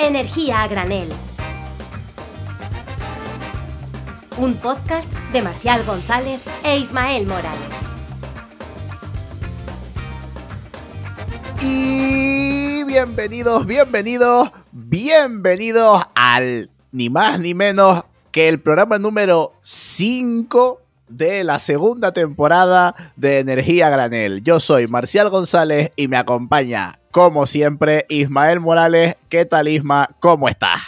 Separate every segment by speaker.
Speaker 1: Energía a granel. Un podcast de Marcial González e Ismael Morales.
Speaker 2: Y bienvenidos, bienvenidos, bienvenidos al ni más ni menos que el programa número 5 de la segunda temporada de Energía Granel. Yo soy Marcial González y me acompaña, como siempre, Ismael Morales. ¿Qué tal, Isma? ¿Cómo estás?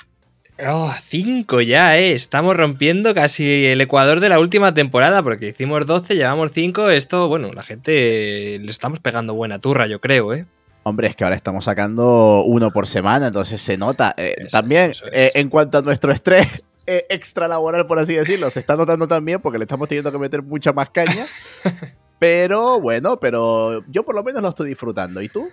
Speaker 3: Oh, cinco ya, ¿eh? Estamos rompiendo casi el ecuador de la última temporada, porque hicimos 12, llevamos 5. Esto, bueno, la gente le estamos pegando buena turra, yo creo, ¿eh?
Speaker 2: Hombre, es que ahora estamos sacando uno por semana, entonces se nota. Eh,
Speaker 3: Eso,
Speaker 2: también,
Speaker 3: eso
Speaker 2: eh, en cuanto a nuestro estrés eh, extra laboral, por así decirlo, se está notando también porque le estamos teniendo que meter mucha más caña. pero bueno, pero yo por lo menos lo estoy disfrutando. ¿Y tú?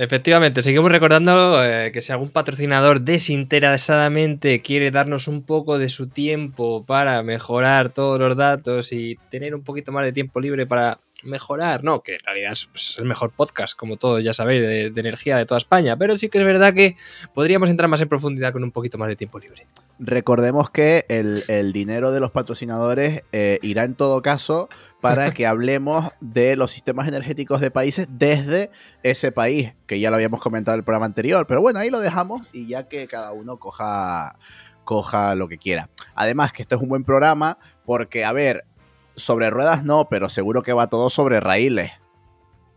Speaker 3: Efectivamente, seguimos recordando eh, que si algún patrocinador desinteresadamente quiere darnos un poco de su tiempo para mejorar todos los datos y tener un poquito más de tiempo libre para mejorar, no, que en realidad es pues, el mejor podcast, como todos ya sabéis, de, energía de toda España, pero sí que es verdad que podríamos entrar más en profundidad con un poquito más de tiempo libre.
Speaker 2: Recordemos que el, el dinero de los patrocinadores eh, irá en todo caso para que hablemos de los sistemas energéticos de países desde ese país, que ya lo habíamos comentado en el programa anterior. Pero bueno, ahí lo dejamos y ya que cada uno coja, coja lo que quiera. Además que esto es un buen programa porque, a ver, sobre ruedas no, pero seguro que va todo sobre raíles.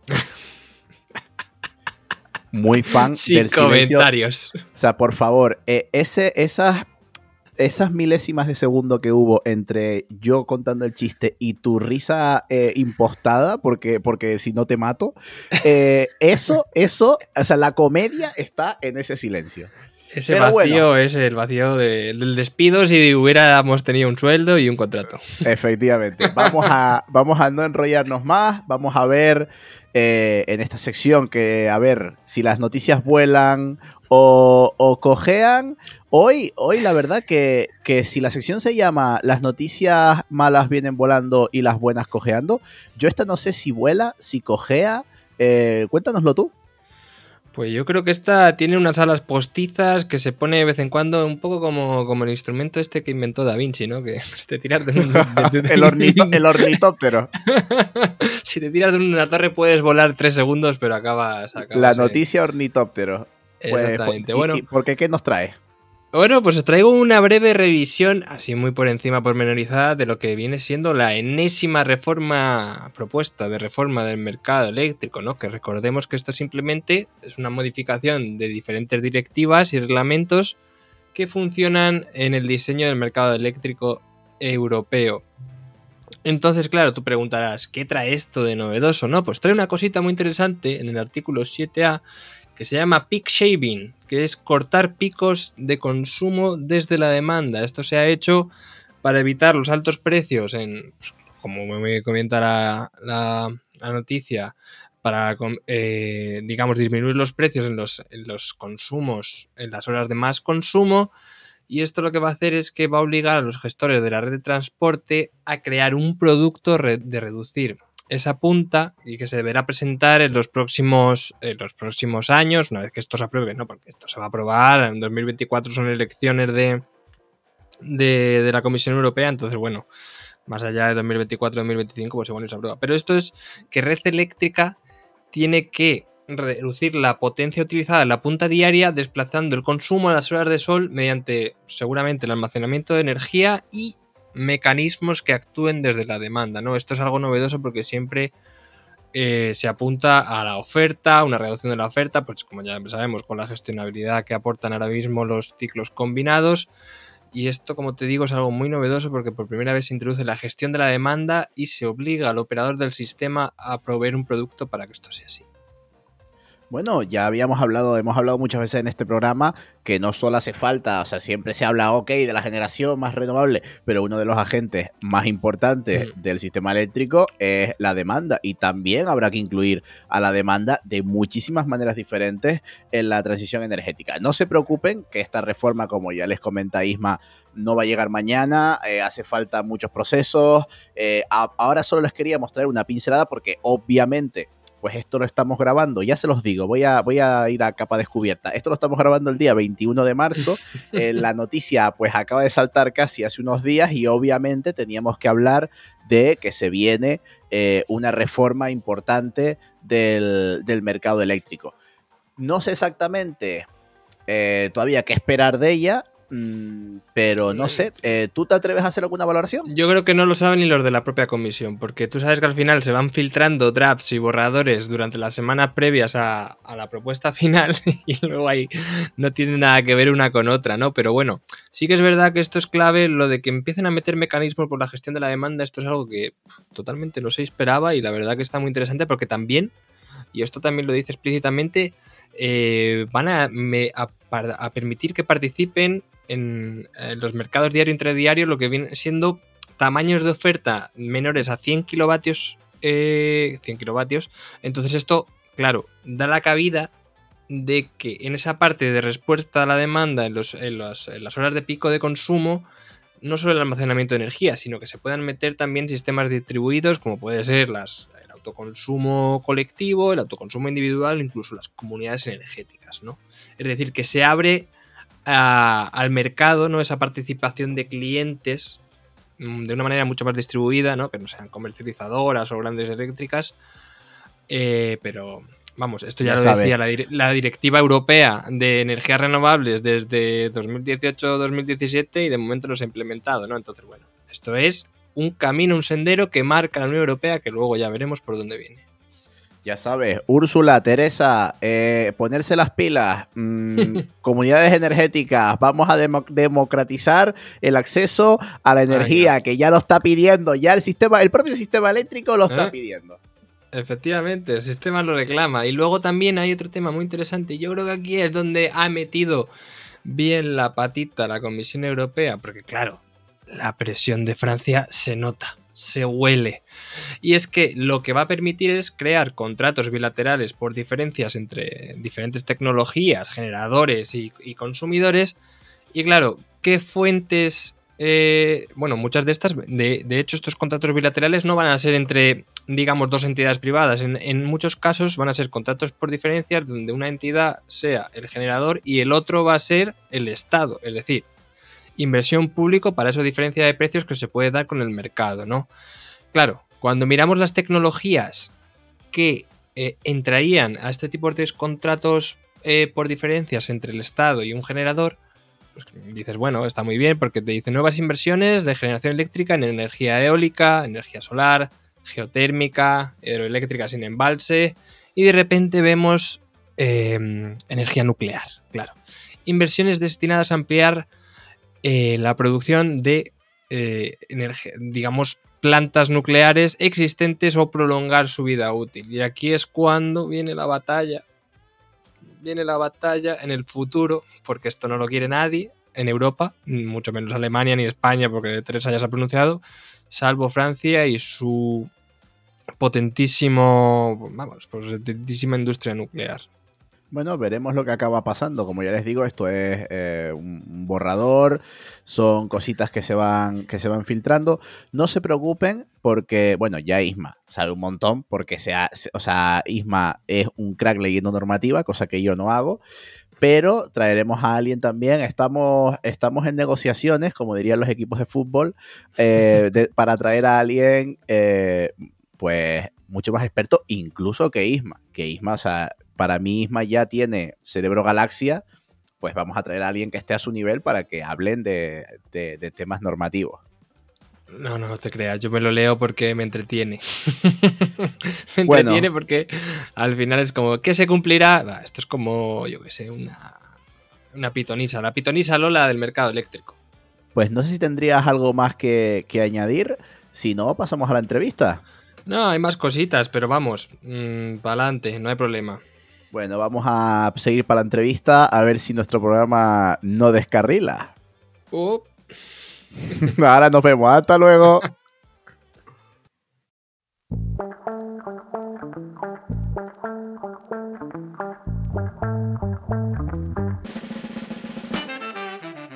Speaker 2: Muy fan
Speaker 3: Sin
Speaker 2: del silencio
Speaker 3: comentarios.
Speaker 2: o sea, por favor, eh, ese, esas, esas milésimas de segundo que hubo entre yo contando el chiste y tu risa eh, impostada, porque, porque si no te mato, eh, eso, eso, o sea, la comedia está en ese silencio.
Speaker 3: Ese
Speaker 2: Pero
Speaker 3: vacío
Speaker 2: bueno.
Speaker 3: es el vacío de- del despido si hubiéramos tenido un sueldo y un contrato.
Speaker 2: Efectivamente. Vamos a, vamos a no enrollarnos más. Vamos a ver eh, en esta sección que, a ver, si las noticias vuelan o, o cojean. Hoy, hoy la verdad que, que si la sección se llama Las noticias malas vienen volando y las buenas cojeando, yo esta no sé si vuela, si cojea. Eh, cuéntanoslo tú.
Speaker 3: Pues yo creo que esta tiene unas alas postizas que se pone de vez en cuando un poco como, como el instrumento este que inventó Da Vinci, ¿no? Que si te tiras de, un- de- de-
Speaker 2: El, ornito- el ornitóptero.
Speaker 3: si te tiras de una torre puedes volar tres segundos, pero acabas... acabas
Speaker 2: La noticia ornitóptero. Pues,
Speaker 3: Exactamente.
Speaker 2: y-
Speaker 3: bueno,
Speaker 2: y ¿Por qué? ¿Qué nos trae?
Speaker 3: Bueno, pues os traigo una breve revisión, así muy por encima, pormenorizada, de lo que viene siendo la enésima reforma propuesta de reforma del mercado eléctrico, ¿no? Que recordemos que esto simplemente es una modificación de diferentes directivas y reglamentos que funcionan en el diseño del mercado eléctrico europeo. Entonces, claro, tú preguntarás, ¿qué trae esto de novedoso? No, pues trae una cosita muy interesante en el artículo 7A que se llama peak shaving, que es cortar picos de consumo desde la demanda. Esto se ha hecho para evitar los altos precios en, pues, como me comenta la, la- noticia, para, eh, digamos, disminuir los precios en los, en los consumos, en las horas de más consumo. Y esto lo que va a hacer es que va a obligar a los gestores de la red de transporte a crear un producto de reducir esa punta y que se deberá presentar en los próximos, los próximos años, una vez que esto se apruebe, ¿no? Porque esto se va a aprobar, en 2024 son elecciones de, de, de la Comisión Europea, entonces bueno, más allá de 2024-2025, pues igual no se aprueba. Pero esto es que Red Eléctrica tiene que reducir la potencia utilizada en la punta diaria, desplazando el consumo a las horas de sol mediante seguramente el almacenamiento de energía y mecanismos que actúen desde la demanda, ¿no? Esto es algo novedoso porque siempre eh, se apunta a la oferta, una reducción de la oferta, pues como ya sabemos, con la gestionabilidad que aportan ahora mismo los ciclos combinados. Y esto, como te digo, es algo muy novedoso porque por primera vez se introduce la gestión de la demanda y se obliga al operador del sistema a proveer un producto para que esto sea así.
Speaker 2: Bueno, ya habíamos hablado, hemos hablado muchas veces en este programa que no solo hace falta, o sea, siempre se habla, ok, de la generación más renovable, pero uno de los agentes más importantes
Speaker 3: Mm.
Speaker 2: del sistema eléctrico es la demanda y también habrá que incluir a la demanda de muchísimas maneras diferentes en la transición energética. No se preocupen que esta reforma, como ya les comenta Isma, no va a llegar mañana, eh, hace falta muchos procesos. eh, a- ahora solo les quería mostrar una pincelada porque obviamente pues esto lo estamos grabando, ya se los digo, voy a, voy a ir a capa descubierta. Esto lo estamos grabando el día 21 de marzo. Eh, la noticia pues acaba de saltar casi hace unos días y obviamente teníamos que hablar de que se viene eh, una reforma importante del, del mercado eléctrico. No sé exactamente eh, todavía qué esperar de ella, pero no sé, eh, ¿tú te atreves a hacer alguna valoración?
Speaker 3: Yo creo que no lo saben ni los de la propia comisión, porque tú sabes que al final se van filtrando drafts y borradores durante las semanas previas a, a la propuesta final y luego ahí no tiene nada que ver una con otra, ¿no? Pero bueno, sí que es verdad que esto es clave, lo de que empiecen a meter mecanismos por la gestión de la demanda, esto es algo que totalmente no se esperaba y la verdad que está muy interesante porque también, y esto también lo dice explícitamente, eh, van a, me- a par- a permitir que participen en, eh, los mercados diario intradiario lo que viene siendo tamaños de oferta menores a 100 kilovatios, eh, 100 kilovatios. Entonces esto, claro, da la cabida de que en esa parte de respuesta a la demanda en, los- en los- las horas de pico de consumo, no solo el almacenamiento de energía, sino que se puedan meter también sistemas distribuidos como puede ser el autoconsumo colectivo, el autoconsumo individual, incluso las comunidades energéticas, ¿no? Es decir, que se abre a- al mercado, ¿no? Esa participación de clientes mm, de una manera mucho más distribuida, ¿no? Que no sean comercializadoras o grandes eléctricas. Eh, pero vamos, esto ya,
Speaker 2: Ya
Speaker 3: lo
Speaker 2: sabe.
Speaker 3: decía la Directiva Europea de Energías Renovables desde 2018-2017 y de momento no se ha implementado, ¿no? Entonces, bueno, esto es un camino, un sendero que marca la Unión Europea que luego ya veremos por dónde viene.
Speaker 2: Ya sabes, Úrsula, Teresa, eh, ponerse las pilas, mm, comunidades energéticas, vamos a demo- democratizar el acceso a la energía, que ya lo está pidiendo, ya el sistema, el propio sistema eléctrico lo está
Speaker 3: ¿Eh?
Speaker 2: pidiendo.
Speaker 3: Efectivamente, el sistema lo reclama. Y luego también hay otro tema muy interesante. Yo creo que aquí es donde ha metido bien la patita la Comisión Europea, porque claro, la presión de Francia se nota, se huele. Y es que lo que va a permitir es crear contratos bilaterales por diferencias entre diferentes tecnologías, generadores y, consumidores. Y claro, ¿qué fuentes... eh, bueno, muchas de estas, de, de hecho, estos contratos bilaterales no van a ser entre digamos, dos entidades privadas. En, en muchos casos van a ser contratos por diferencias donde una entidad sea el generador y el otro va a ser el Estado. Es decir, inversión público para esa diferencia de precios que se puede dar con el mercado, ¿no? Claro, cuando miramos las tecnologías que eh, entrarían a este tipo de contratos eh, por diferencias entre el Estado y un generador, pues dices, bueno, está muy bien porque te dice nuevas inversiones de generación eléctrica en energía eólica, energía solar, geotérmica, hidroeléctrica sin embalse, y de repente vemos eh, energía nuclear, claro. Inversiones destinadas a ampliar eh, la producción de, eh, digamos, plantas nucleares existentes o prolongar su vida útil. Y aquí es cuando viene la batalla. Viene la batalla en el futuro, porque esto no lo quiere nadie en Europa, mucho menos Alemania ni España, porque Teresa ya se ha pronunciado, salvo Francia y su potentísimo, vamos, potentísima industria nuclear.
Speaker 2: Bueno, veremos lo que acaba pasando. Como ya les digo, esto es eh, un borrador, son cositas que se van que se van filtrando. No se preocupen porque, bueno, ya Isma sabe un montón porque sea, se- o sea, Isma es un crack leyendo normativa, cosa que yo no hago. Pero traeremos a alguien también. Estamos, estamos en negociaciones, como dirían los equipos de fútbol, eh, para traer a alguien, eh, pues, mucho más experto, incluso que Isma. Que Isma, o sea, para mí Isma ya tiene Cerebro Galaxia, pues vamos a traer a alguien que esté a su nivel para que hablen de, de- de temas normativos.
Speaker 3: No, no te creas, yo me lo leo porque me entretiene. me
Speaker 2: Bueno.
Speaker 3: entretiene porque al final es como, ¿qué se cumplirá? Esto es como, yo qué sé, una, una pitonisa, la pitonisa Lola del mercado eléctrico.
Speaker 2: Pues no sé si tendrías algo más que, que añadir. Si no, pasamos a la entrevista.
Speaker 3: No, hay más cositas, pero vamos, para adelante, no hay problema.
Speaker 2: Bueno, vamos a seguir para la entrevista a ver si nuestro programa no descarrila.
Speaker 3: Oh,
Speaker 2: Ahora nos vemos. Hasta luego.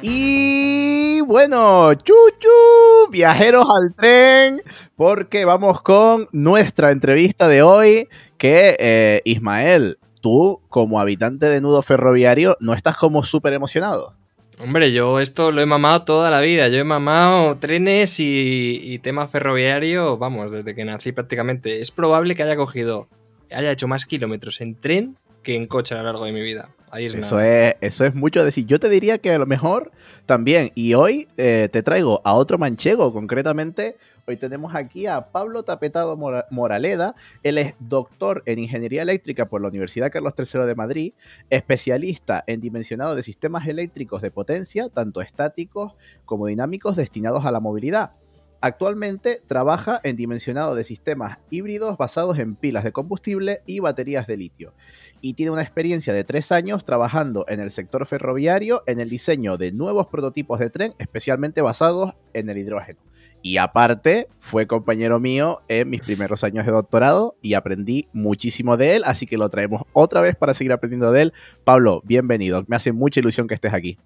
Speaker 2: Y bueno, chuchu, viajeros al tren, porque vamos con nuestra entrevista de hoy, que eh, Ismael, tú como habitante de nudo ferroviario, ¿no estás como súper emocionado?
Speaker 3: Hombre, yo esto lo he mamado toda la vida. Yo he mamado trenes y, y tema ferroviario, vamos, desde que nací prácticamente. Es probable que haya cogido, haya hecho más kilómetros en tren que en coche a lo largo de mi vida. Ahí es
Speaker 2: Eso
Speaker 3: nada.
Speaker 2: es, eso es mucho decir. Yo te diría que a lo mejor también. Y hoy eh, te traigo a otro manchego, concretamente. Hoy tenemos aquí a Pablo Tapetado Mora- Moraleda. Él es doctor en Ingeniería Eléctrica por la Universidad Carlos III de Madrid, especialista en dimensionado de sistemas eléctricos de potencia, tanto estáticos como dinámicos destinados a la movilidad. Actualmente trabaja en dimensionado de sistemas híbridos basados en pilas de combustible y baterías de litio y tiene una experiencia de tres años trabajando en el sector ferroviario en el diseño de nuevos prototipos de tren, especialmente basados en el hidrógeno. Y aparte, fue compañero mío en mis primeros años de doctorado y aprendí muchísimo de él, así que lo traemos otra vez para seguir aprendiendo de él. Pablo, bienvenido. Me hace mucha ilusión que estés aquí.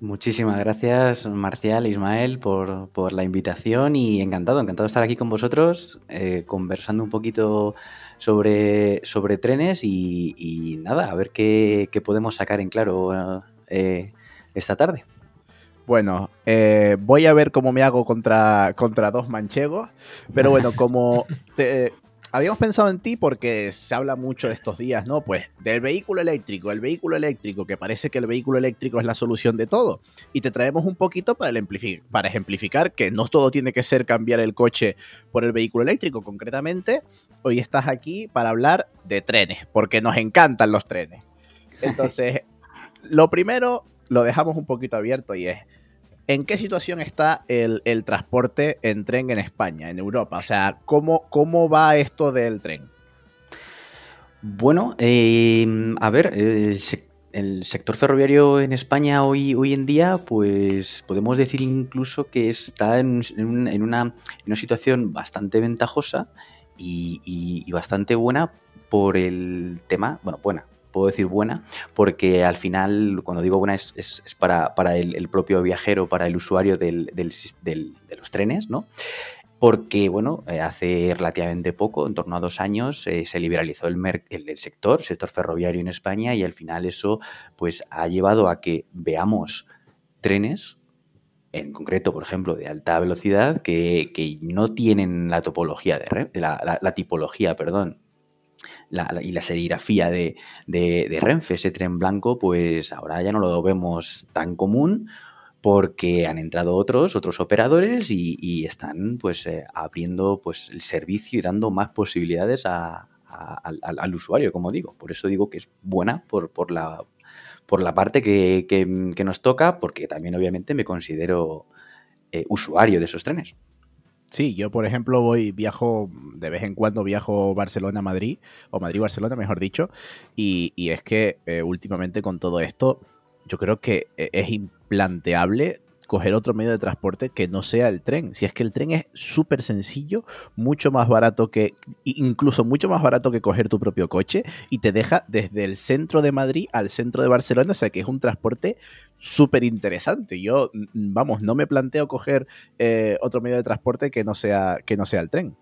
Speaker 4: Muchísimas gracias, Marcial Ismael, por, por la invitación y encantado, encantado de estar aquí con vosotros, eh, conversando un poquito sobre, sobre trenes y, nada, a ver qué, qué podemos sacar en claro eh, esta tarde.
Speaker 2: Bueno, eh, voy a ver cómo me hago contra, contra dos manchegos, pero bueno, como te- habíamos pensado en ti porque se habla mucho de estos días, ¿no? Pues del vehículo eléctrico, el vehículo eléctrico, que parece que el vehículo eléctrico es la solución de todo. Y te traemos un poquito para, el para ejemplificar que no todo tiene que ser cambiar el coche por el vehículo eléctrico. Concretamente, hoy estás aquí para hablar de trenes, porque nos encantan los trenes. Entonces, lo primero lo dejamos un poquito abierto y es, ¿en qué situación está el, transporte en tren en España, en Europa? O sea, ¿cómo, cómo va esto del tren?
Speaker 4: Bueno, eh, a ver, eh, el sector ferroviario en España hoy, hoy en día, pues podemos decir incluso que está en, en un- en una, situación bastante ventajosa y- y bastante buena por el tema, bueno, buena, puedo decir buena, porque al final, cuando digo buena, es, para, el, propio viajero, para el usuario de los trenes, ¿no? porque bueno, eh, hace relativamente poco, en torno a dos años, eh, se liberalizó el, el- el sector, el sector ferroviario en España y al final eso pues ha llevado a que veamos trenes, en concreto, por ejemplo, de alta velocidad, que, que no tienen la topología de la, la- la tipología, perdón, y la serigrafía de, de- de Renfe, ese tren blanco, pues ahora ya no lo vemos tan común porque han entrado otros, otros operadores y, están pues eh, abriendo pues el servicio y dando más posibilidades al, al- usuario, como digo. Por eso digo que es buena por, por la, por la parte que, que- que nos toca, porque también obviamente me considero eh, usuario de esos trenes.
Speaker 2: Sí, yo por ejemplo voy, viajo, de vez en cuando viajo Barcelona-Madrid, o Madrid-Barcelona mejor dicho, y, y es que eh, últimamente con todo esto, yo creo que eh, es implanteable coger otro medio de transporte que no sea el tren. Si es que el tren es súper sencillo, mucho más barato que, incluso mucho más barato que coger tu propio coche, y te deja desde el centro de Madrid al centro de Barcelona, o sea que es un transporte súper interesante. Yo, vamos, no me planteo coger eh, otro medio de transporte que no sea, que no sea el tren.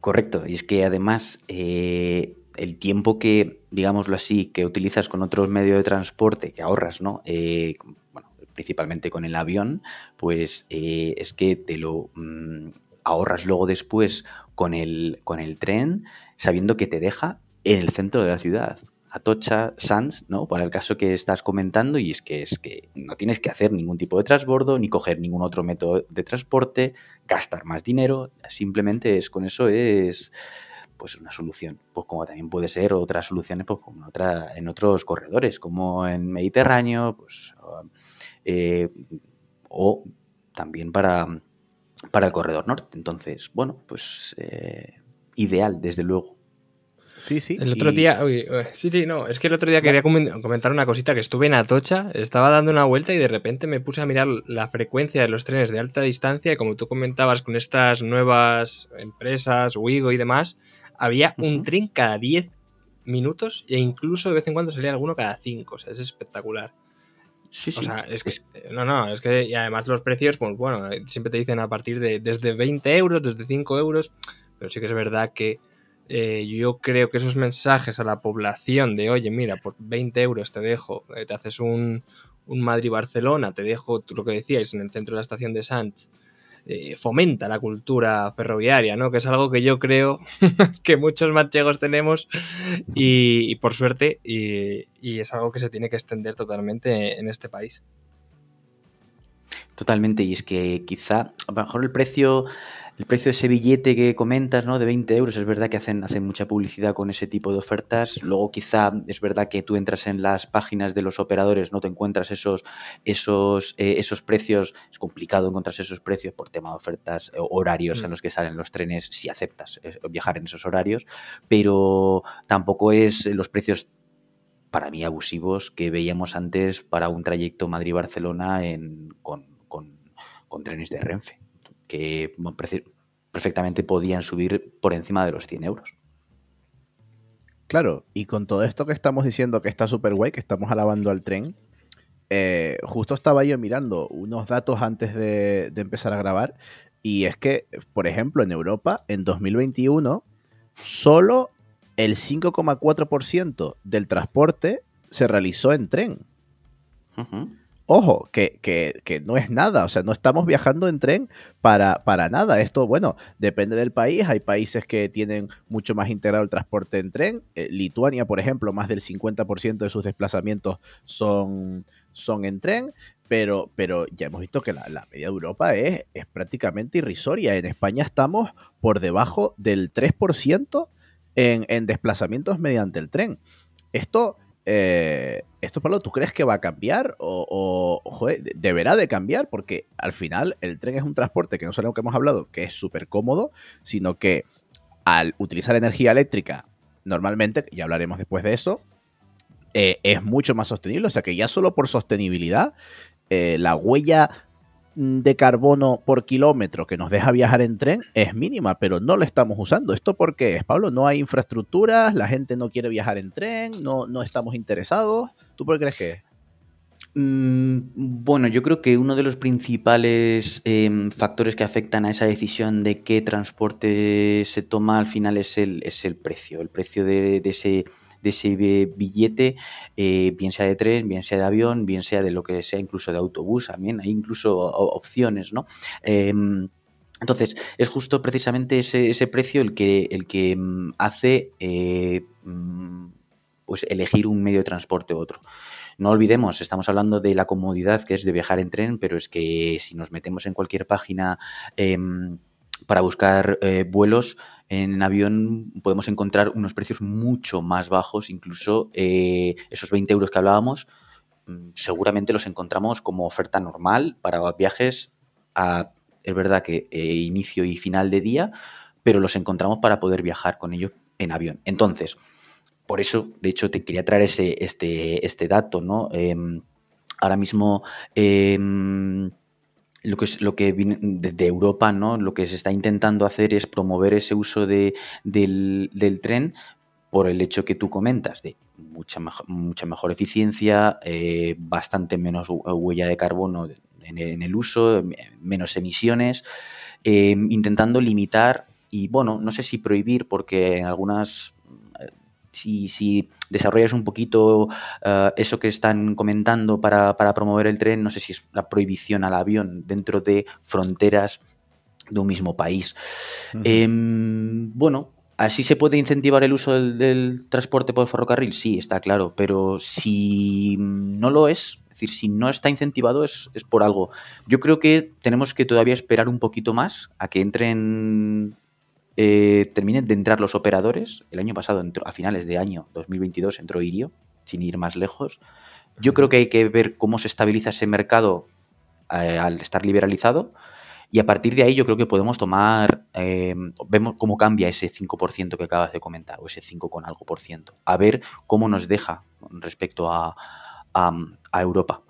Speaker 4: Correcto, y es que además eh, el tiempo que, digámoslo así, que utilizas con otros medios de transporte, que ahorras, ¿no? Eh, bueno, principalmente con el avión, pues es que te lo mm, ahorras luego después con el, con el tren, sabiendo que te deja en el centro de la ciudad. Atocha, Sanz, ¿no? Para el caso que estás comentando, y es que es que no tienes que hacer ningún tipo de transbordo, ni coger ningún otro método de transporte, gastar más dinero, simplemente es con eso es pues una solución. Pues como también puede ser otras soluciones pues, como en, otra, en otros corredores, como en Mediterráneo, pues eh, o también para, para el corredor norte. Entonces, bueno, pues eh, ideal, desde luego.
Speaker 2: Sí, sí.
Speaker 3: El otro
Speaker 2: y-
Speaker 3: día, uy, uy, sí, sí, no, es que el otro día quería comen- comentar una cosita que estuve en Atocha, estaba dando una vuelta y de repente me puse a mirar la frecuencia de los trenes de alta distancia y como tú comentabas con estas nuevas empresas, Wigo y demás, había un tren cada 10 minutos e incluso de vez en cuando salía alguno cada 5, o sea, es espectacular.
Speaker 4: Sí, sí.
Speaker 3: O sea, es que, no, no, es que, y además los precios, pues bueno, siempre te dicen a partir de desde 20 euros, desde 5 euros, pero sí que es verdad que eh, yo creo que esos mensajes a la población de, oye, mira, por 20 euros te dejo, eh, te haces un, un Madrid-Barcelona, te dejo lo que decíais en el centro de la estación de Sanz, eh, fomenta la cultura ferroviaria, ¿no? Que es algo que yo creo que muchos manchegos tenemos y, por suerte, y, y, es algo que se tiene que extender totalmente en este país.
Speaker 4: Totalmente, y es que quizá a lo mejor el precio el precio de ese billete que comentas, ¿no? De 20 euros, es verdad que hacen, hacen mucha publicidad con ese tipo de ofertas. Luego quizá es verdad que tú entras en las páginas de los operadores, no te encuentras esos, esos, eh, esos precios. Es complicado encontrar esos precios por tema de ofertas, eh, horarios en mm. los que salen los trenes, si aceptas eh, viajar en esos horarios, pero tampoco es los precios para mí abusivos que veíamos antes para un trayecto Madrid-Barcelona con, con trenes de Renfe que perfectamente podían subir por encima de los 100 euros.
Speaker 2: Claro, y con todo esto que estamos diciendo que está súper guay, que estamos alabando al tren, eh, justo estaba yo mirando unos datos antes de, empezar a grabar, y es que, por ejemplo, en Europa, en 2021, solo el 5,4% del transporte se realizó en tren. Ojo, que, no es nada, o sea, no estamos viajando en tren para, para nada. Esto, bueno, depende del país. Hay países que tienen mucho más integrado el transporte en tren. Eh, Lituania, por ejemplo, más del 50% de sus desplazamientos son, son en tren. Pero, pero ya hemos visto que la, media de Europa es, es prácticamente irrisoria. En España estamos por debajo del 3% en, en desplazamientos mediante el tren. Esto eh, ¿Esto, Pablo, tú crees que va a cambiar o, deberá de cambiar? Porque al final el tren es un transporte que no solo que hemos hablado, que es súper cómodo, sino que al utilizar energía eléctrica, normalmente, y hablaremos después de eso, eh, es mucho más sostenible. O sea que ya solo por sostenibilidad, eh, la huella de carbono por kilómetro que nos deja viajar en tren es mínima, pero no lo estamos usando. ¿Esto por qué es, Pablo? No hay infraestructuras, la gente no quiere viajar en tren, no, no estamos interesados. ¿Tú por qué crees que es?
Speaker 4: Mm, bueno, yo creo que uno de los principales em, factores que afectan a esa decisión de qué transporte se toma al final es el, es el precio, el precio de ese de ese billete, eh, bien sea de tren, bien sea de avión, bien sea de lo que sea, incluso de autobús también, hay incluso opciones, ¿no? Em, entonces, es justo precisamente ese, precio el que, el que mm, hace eh, mm, pues elegir un medio de transporte u otro. No olvidemos, estamos hablando de la comodidad que es de viajar en tren, pero es que si nos metemos en cualquier página em, para buscar eh, vuelos, en avión podemos encontrar unos precios mucho más bajos, incluso eh, esos 20 euros que hablábamos, mm, seguramente los encontramos como oferta normal para viajes a, es verdad que eh, inicio y final de día, pero los encontramos para poder viajar con ellos en avión. Entonces, por eso, de hecho, te quería traer ese, este, este dato, ¿no? Em, ahora mismo em, lo que, es, lo que viene de, Europa, ¿no? Lo que se está intentando hacer es promover ese uso de, del, tren por el hecho que tú comentas, de mucha, mucha mejor eficiencia, eh, bastante menos huella de carbono en, el uso, menos emisiones, eh, intentando limitar y, bueno, no sé si prohibir, porque en algunas si, desarrollas un poquito eh, eso que están comentando para, promover el tren, no sé si es la prohibición al avión dentro de fronteras de un mismo país. Em, bueno, ¿Así se puede incentivar el uso del, transporte por ferrocarril? Sí, está claro, pero si no lo es, es decir, si no está incentivado es, es, por algo. Yo creo que tenemos que todavía esperar un poquito más a que entren eh, terminen de entrar los operadores. El año pasado, a finales de año 2022, entró Irio, sin ir más lejos. Yo creo que hay que ver cómo se estabiliza ese mercado eh, al estar liberalizado. Y a partir de ahí yo creo que podemos tomar, eh, vemos cómo cambia ese 5% que acabas de comentar, o ese 5 con algo por ciento, a ver cómo nos deja respecto a, a Europa.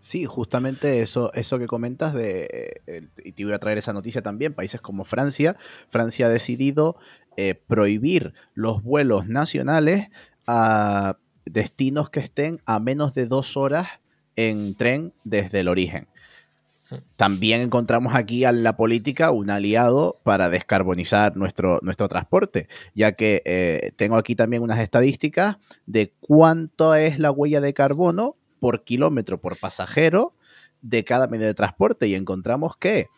Speaker 2: Sí, justamente eso, eso que comentas de, eh, y te voy a traer esa noticia también, países como Francia, Francia ha decidido eh, prohibir los vuelos nacionales a destinos que estén a menos de dos horas en tren desde el origen. también encontramos aquí a la política un aliado para descarbonizar nuestro, nuestro transporte, ya que eh, tengo aquí también unas estadísticas de cuánto es la huella de carbono por kilómetro por pasajero de cada medio de transporte. Y encontramos que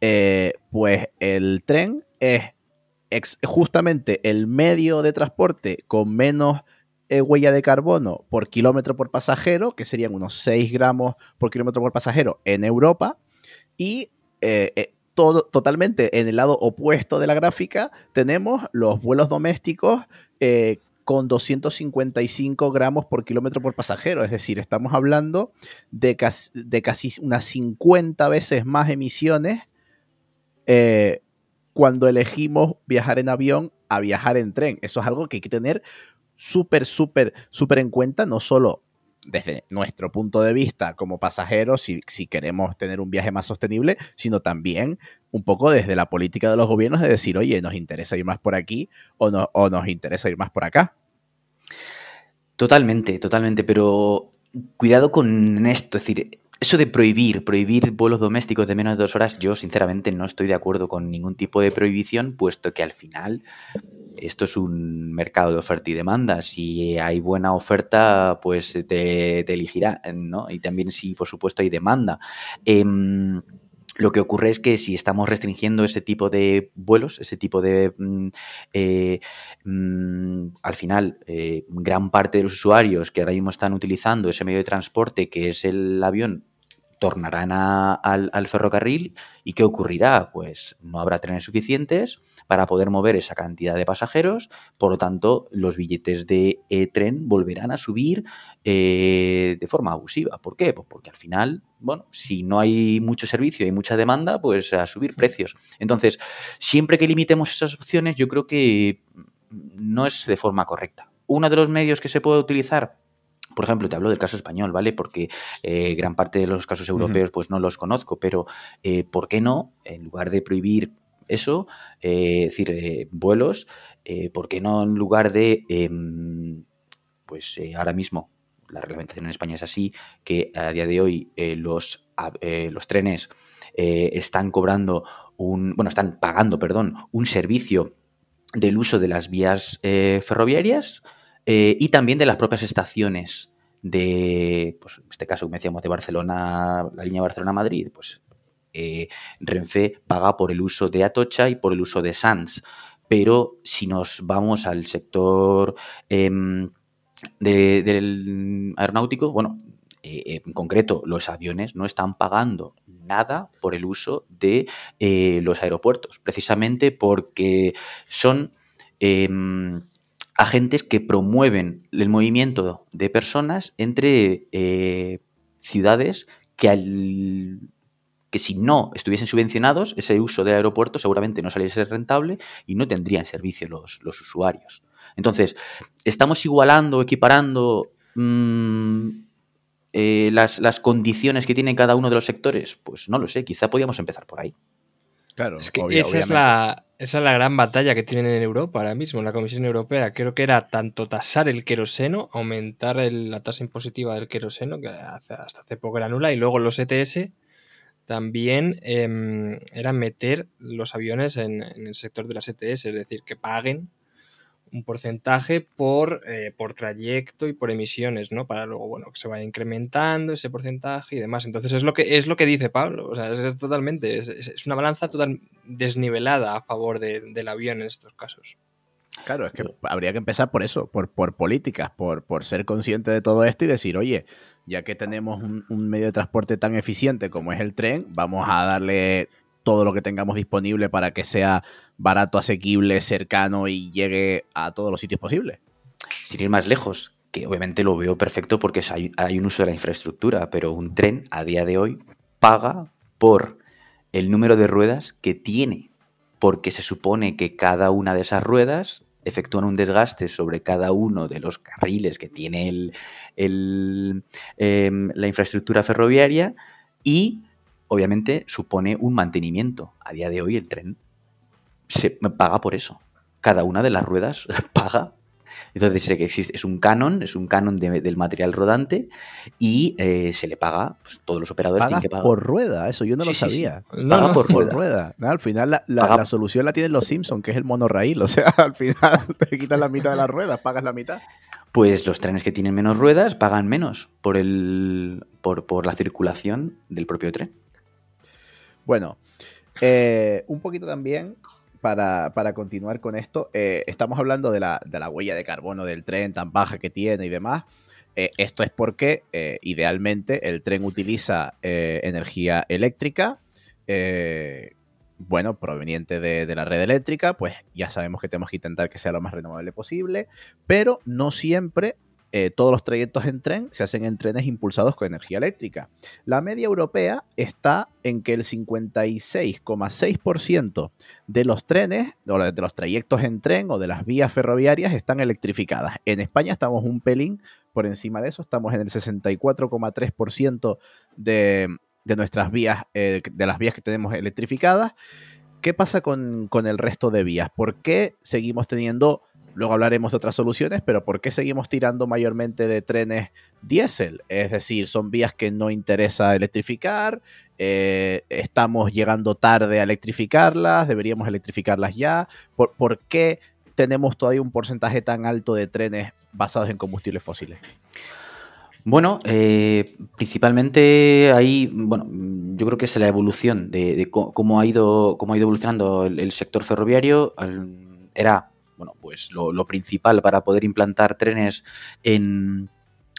Speaker 2: eh, pues el tren es justamente el medio de transporte con menos eh, huella de carbono por kilómetro por pasajero, que serían unos 6 gramos por kilómetro por pasajero en Europa, y eh, todo, totalmente en el lado opuesto de la gráfica tenemos los vuelos domésticos con 255 gramos por kilómetro por pasajero, es decir, estamos hablando de casi, de casi unas 50 veces más emisiones cuando elegimos viajar en avión a viajar en tren. Eso es algo que hay que tener súper, súper, súper en cuenta, no solo desde nuestro punto de vista como pasajeros, si, queremos tener un viaje más sostenible, sino también un poco desde la política de los gobiernos de decir, oye, nos interesa ir más por aquí o, no, o nos interesa ir más por acá.
Speaker 4: Totalmente, totalmente, pero cuidado con esto, es decir, eso de prohibir, prohibir vuelos domésticos de menos de dos horas, yo sinceramente no estoy de acuerdo con ningún tipo de prohibición, puesto que al final esto es un mercado de oferta y demanda. Si hay buena oferta, pues te, elegirá, ¿no? Y también si, por supuesto, hay demanda. Em, lo que ocurre es que si estamos restringiendo ese tipo de vuelos, ese tipo de... Mm, eh, mm, al final, eh, gran parte de los usuarios que ahora mismo están utilizando ese medio de transporte, que es el avión, tornarán al, ferrocarril y ¿qué ocurrirá? Pues no habrá trenes suficientes para poder mover esa cantidad de pasajeros, por lo tanto los billetes de tren volverán a subir eh, de forma abusiva. ¿Por qué? Pues porque al final, bueno, si no hay mucho servicio y mucha demanda, pues a subir precios. Entonces, siempre que limitemos esas opciones, yo creo que no es de forma correcta. Uno de los medios que se puede utilizar por ejemplo, te hablo del caso español, ¿vale? Porque eh, gran parte de los casos europeos pues no los conozco, pero eh, ¿por qué no, en lugar de prohibir eso, eh, es decir, vuelos, ¿por qué no en lugar de, em, pues ahora mismo la reglamentación en España es así, que a día de hoy los, los trenes están cobrando un, bueno, están pagando, perdón, un servicio del uso de las vías ferroviarias, eh, y también de las propias estaciones de, pues en este caso, como decíamos, de Barcelona, la línea Barcelona-Madrid, pues eh, Renfe paga por el uso de Atocha y por el uso de Sans. Pero si nos vamos al sector em, del aeronáutico, bueno, eh, en concreto los aviones no están pagando nada por el uso de los aeropuertos, precisamente porque son em, agentes que promueven el movimiento de personas entre eh, ciudades que, si no estuviesen subvencionados, ese uso de aeropuertos seguramente no saliese rentable y no tendrían servicio los, usuarios. Entonces, ¿estamos igualando, equiparando mm, eh, las, las condiciones que tiene cada uno de los sectores? Pues no lo sé, quizá podríamos empezar por ahí.
Speaker 3: Claro, es que esa, es la, esa es la gran batalla que tienen en Europa ahora mismo, en la Comisión Europea. Creo que era tanto tasar el queroseno, aumentar la tasa impositiva del queroseno, que hasta hace poco era nula, y luego los ETS también eh, era meter los aviones en, en, el sector de las ETS, es decir, que paguen un porcentaje por, eh, por trayecto y por emisiones, ¿no? Para luego, bueno, que se vaya incrementando ese porcentaje y demás. Entonces es lo que, es lo que dice Pablo, o sea, es, totalmente, es, una balanza total desnivelada a favor del avión en estos casos.
Speaker 2: Claro, es que habría que empezar por eso, por, por políticas, por, por ser consciente de todo esto y decir, oye, ya que tenemos un, un medio de transporte tan eficiente como es el tren, vamos a darle todo lo que tengamos disponible para que sea barato, asequible, cercano y llegue a todos los sitios posibles.
Speaker 4: Sin ir más lejos, que obviamente lo veo perfecto porque hay, un uso de la infraestructura, pero un tren a día de hoy paga por el número de ruedas que tiene, porque se supone que cada una de esas ruedas efectúan un desgaste sobre cada uno de los carriles que tiene em, la infraestructura ferroviaria y obviamente supone un mantenimiento. A día de hoy el tren se paga por eso. Cada una de las ruedas paga Entonces sé que existe, es un canon, es un canon del material rodante y eh, se le paga, pues todos los operadores tienen que pagar.
Speaker 2: por rueda, eso yo no lo sabía.
Speaker 4: paga por rueda.
Speaker 2: al final la, solución la tienen los Simpsons, que es el monorail, o sea, al final te quitas la mitad de las ruedas, pagas la mitad.
Speaker 4: Pues los trenes que tienen menos ruedas pagan menos por, el, por, por la circulación del propio tren.
Speaker 2: Bueno, eh, un poquito también para, continuar con esto, eh, estamos hablando de la, huella de carbono del tren tan baja que tiene y demás. Eh, esto es porque idealmente el tren utiliza energía eléctrica, bueno, proveniente de, la red eléctrica, pues ya sabemos que tenemos que intentar que sea lo más renovable posible, pero no siempre eh, todos los trayectos en tren se hacen en trenes impulsados con energía eléctrica. La media europea está en que el 56,6% de los trenes, o de los trayectos en tren o de las vías ferroviarias están electrificadas. En España estamos un pelín por encima de eso, estamos en el 64,3% de, de nuestras vías, eh, de las vías que tenemos electrificadas. ¿Qué pasa con, con el resto de vías? ¿Por qué seguimos teniendo Luego hablaremos de otras soluciones, pero ¿por qué seguimos tirando mayormente de trenes diésel? Es decir, son vías que no interesa electrificar, eh, estamos llegando tarde a electrificarlas, deberíamos electrificarlas ya. ¿Por, qué tenemos todavía un porcentaje tan alto de trenes basados en combustibles fósiles?
Speaker 4: Bueno, eh, principalmente ahí, bueno, yo creo que es la evolución de, cómo, ha ido, cómo ha ido evolucionando el, el sector ferroviario. Era bueno, pues lo, principal para poder implantar trenes en,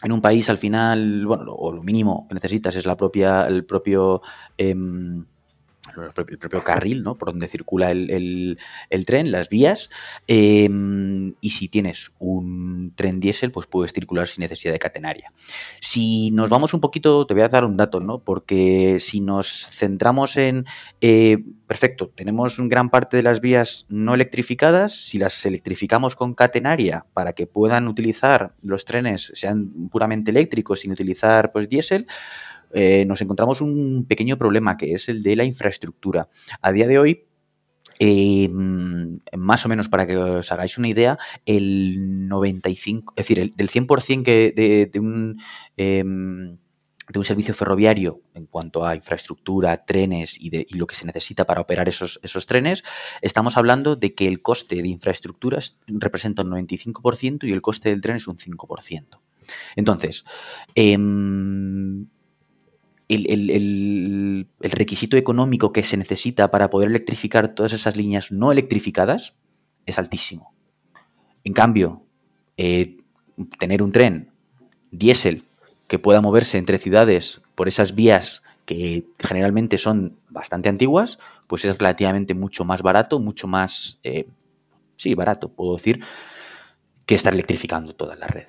Speaker 4: un país al final, bueno, lo, o lo mínimo que necesitas es la propia, el propio em, el propio carril, ¿no? Por donde circula el, tren, las vías. Em, y si tienes un tren diésel, pues puedes circular sin necesidad de catenaria. Si nos vamos un poquito, te voy a dar un dato, ¿no? Porque si nos centramos en. Eh, perfecto, tenemos gran parte de las vías no electrificadas. Si las electrificamos con catenaria para que puedan utilizar los trenes, sean puramente eléctricos, sin utilizar pues diésel eh, nos encontramos un pequeño problema que es el de la infraestructura. A día de hoy, eh, más o menos para que os hagáis una idea, el 95, es decir, del 100% que de, un... Em, de un servicio ferroviario en cuanto a infraestructura, trenes y, lo que se necesita para operar esos, esos, trenes, estamos hablando de que el coste de infraestructuras representa un 95% y el coste del tren es un 5%. Entonces, eh, el, requisito económico que se necesita para poder electrificar todas esas líneas no electrificadas es altísimo. En cambio, eh, tener un tren diésel que pueda moverse entre ciudades por esas vías que generalmente son bastante antiguas, pues es relativamente mucho más barato, mucho más, eh, sí, barato, puedo decir, que estar electrificando toda la red.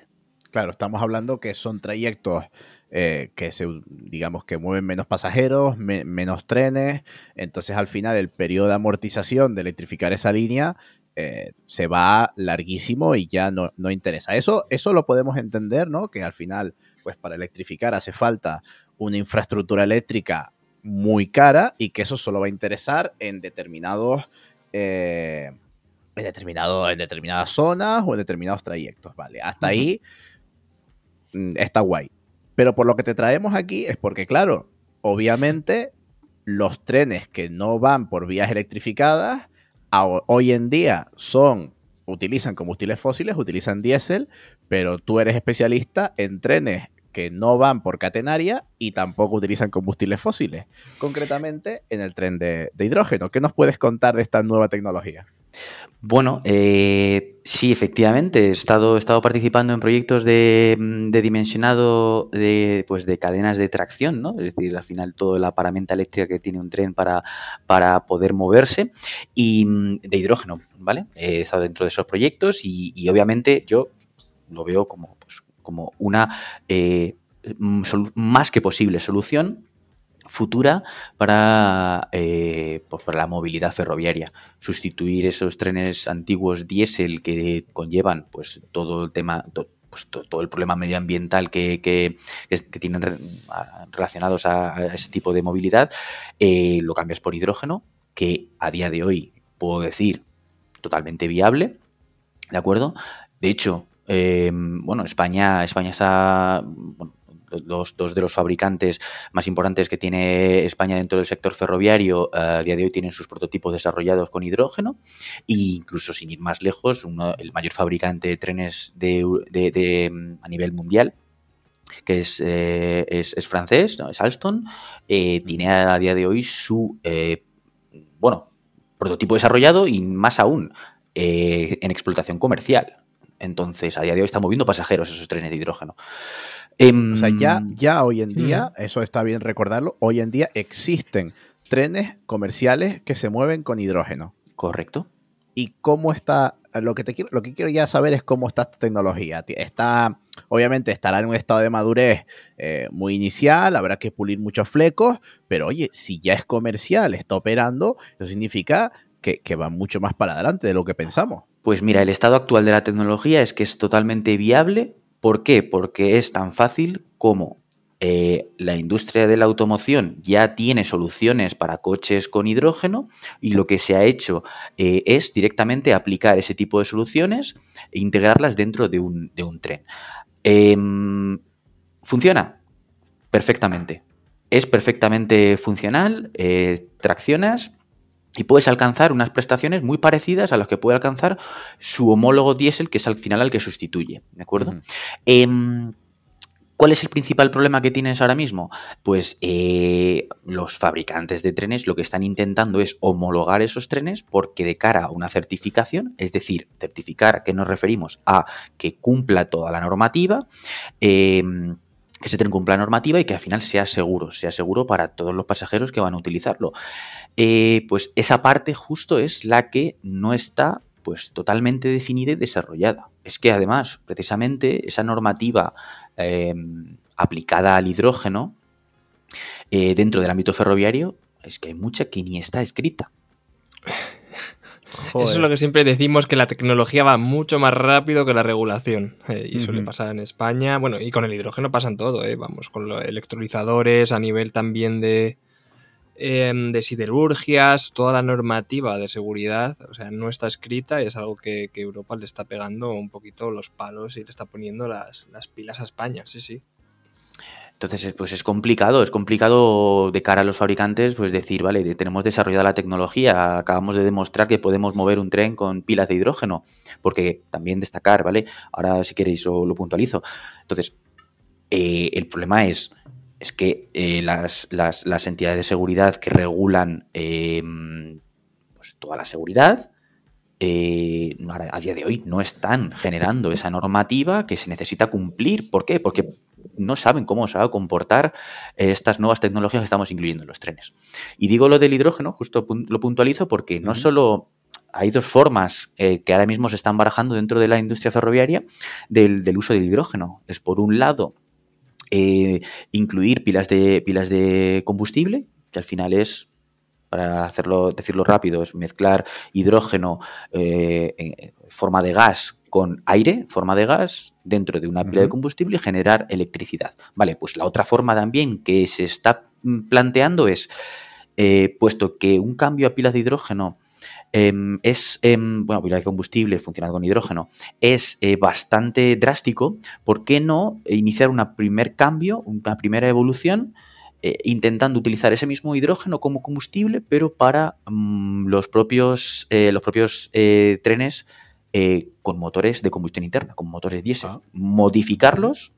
Speaker 2: Claro, estamos hablando que son trayectos eh, que se, digamos que mueven menos pasajeros, menos trenes, entonces al final el periodo de amortización de electrificar esa línea eh, se va larguísimo y ya no, no, interesa. Eso, eso lo podemos entender, ¿no? Que al final, pues para electrificar hace falta una infraestructura eléctrica muy cara y que eso solo va a interesar en determinados... Eh, en, determinado, en determinadas zonas o en determinados trayectos, ¿vale? Hasta ahí mm, está guay. Pero por lo que te traemos aquí es porque, claro, obviamente los trenes que no van por vías electrificadas hoy en día son utilizan combustibles fósiles, utilizan diésel, pero tú eres especialista en trenes que no van por catenaria y tampoco utilizan combustibles fósiles, concretamente en el tren de, de hidrógeno. ¿Qué nos puedes contar de esta nueva tecnología?
Speaker 4: Bueno, eh, sí, efectivamente, he estado, he estado participando en proyectos de, dimensionado de, pues de cadenas de tracción, ¿no? Es decir, al final toda la paramenta eléctrica que tiene un tren para, para poder moverse y mm, de hidrógeno, ¿vale? He estado dentro de esos proyectos y, obviamente yo lo veo como, pues, como una eh, mm, más que posible solución futura para, eh, pues para la movilidad ferroviaria. Sustituir esos trenes antiguos diésel que conllevan pues todo el tema, pues, todo el problema medioambiental que, que, tienen relacionados a, ese tipo de movilidad, eh, lo cambias por hidrógeno, que a día de hoy puedo decir totalmente viable, ¿de acuerdo? De hecho, eh, bueno, España, España está. bueno, los dos de los fabricantes más importantes que tiene España dentro del sector ferroviario eh, a día de hoy tienen sus prototipos desarrollados con hidrógeno e incluso sin ir más lejos, uno- el mayor fabricante de trenes de, mm, a nivel mundial que es, eh, es, es francés, es Alstom, eh, tiene a día de hoy su bueno prototipo desarrollado y más aún en explotación comercial. Entonces, a día de hoy están moviendo pasajeros esos trenes de hidrógeno. Em,
Speaker 2: O sea, ya, ya hoy en día, eso está bien recordarlo, hoy en día existen trenes comerciales que se mueven con hidrógeno.
Speaker 4: Correcto.
Speaker 2: ¿Y cómo está? Lo que, te quiero, lo que quiero ya saber es cómo está esta tecnología. Está, obviamente estará en un estado de madurez eh, muy inicial, habrá que pulir muchos flecos, pero oye, si ya es comercial, está operando, eso significa que, que va mucho más para adelante de lo que pensamos.
Speaker 4: Pues mira, el estado actual de la tecnología es que es totalmente viable. ¿Por qué? Porque es tan fácil como eh, la industria de la automoción ya tiene soluciones para coches con hidrógeno y lo que se ha hecho eh, es directamente aplicar ese tipo de soluciones e integrarlas dentro de un, tren. Em, ¿Funciona? Perfectamente. Es perfectamente funcional, eh, traccionas y puedes alcanzar unas prestaciones muy parecidas a las que puede alcanzar su homólogo diésel, que es al final al que sustituye, ¿de acuerdo? Em, ¿Cuál es el principal problema que tienes ahora mismo? Pues eh, los fabricantes de trenes lo que están intentando es homologar esos trenes porque de cara a una certificación, es decir, certificar a qué nos referimos a que cumpla toda la normativa, em, que tren cumpla la normativa y que al final sea seguro, sea seguro para todos los pasajeros que van a utilizarlo. Eh, pues esa parte justo es la que no está pues totalmente definida y desarrollada. Es que además, precisamente, esa normativa eh, aplicada al hidrógeno eh, dentro del ámbito ferroviario, es que hay mucha que ni está escrita.
Speaker 3: Eso es lo que siempre decimos, que la tecnología va mucho más rápido que la regulación. eh, y suele pasar en España. Bueno, y con el hidrógeno pasan todo, eh, vamos, con los electrolizadores, a nivel también de, em, de siderurgias, toda la normativa de seguridad, o sea, no está escrita y es algo que, que Europa le está pegando un poquito los palos y le está poniendo las, las pilas a España, sí, sí.
Speaker 4: Entonces, pues es complicado, es complicado de cara a los fabricantes, pues decir, vale, tenemos desarrollada la tecnología, acabamos de demostrar que podemos mover un tren con pilas de hidrógeno, porque también destacar, ¿vale? Ahora si queréis lo, lo puntualizo. Entonces, eh, el problema es, es que eh, las, las- las entidades de seguridad que regulan eh, pues, toda la seguridad, eh, a día de hoy no están generando esa normativa que se necesita cumplir. ¿Por qué? Porque no saben cómo se va a comportar eh, estas nuevas tecnologías que estamos incluyendo en los trenes. Y digo lo del hidrógeno, justo pun- lo puntualizo porque no solo hay dos formas eh, que ahora mismo se están barajando dentro de la industria ferroviaria del, del uso del hidrógeno. Es por un lado eh, incluir pilas de, pilas de combustible, que al final es, para hacerlo, decirlo rápido, es mezclar hidrógeno eh, en forma de gas con aire, forma de gas, dentro de una pila de combustible y generar electricidad. Vale, pues la otra forma también que se está mm, planteando es, eh, puesto que un cambio a pilas de hidrógeno em, es, em, bueno, pila de combustible funcionando con hidrógeno, es eh, bastante drástico, ¿por qué no iniciar un primer cambio, una primera evolución, eh, intentando utilizar ese mismo hidrógeno como combustible, pero para mm, los propios, los propios trenes eh, con motores de combustión interna, con motores diésel?
Speaker 2: Ah.
Speaker 4: Modificarlos,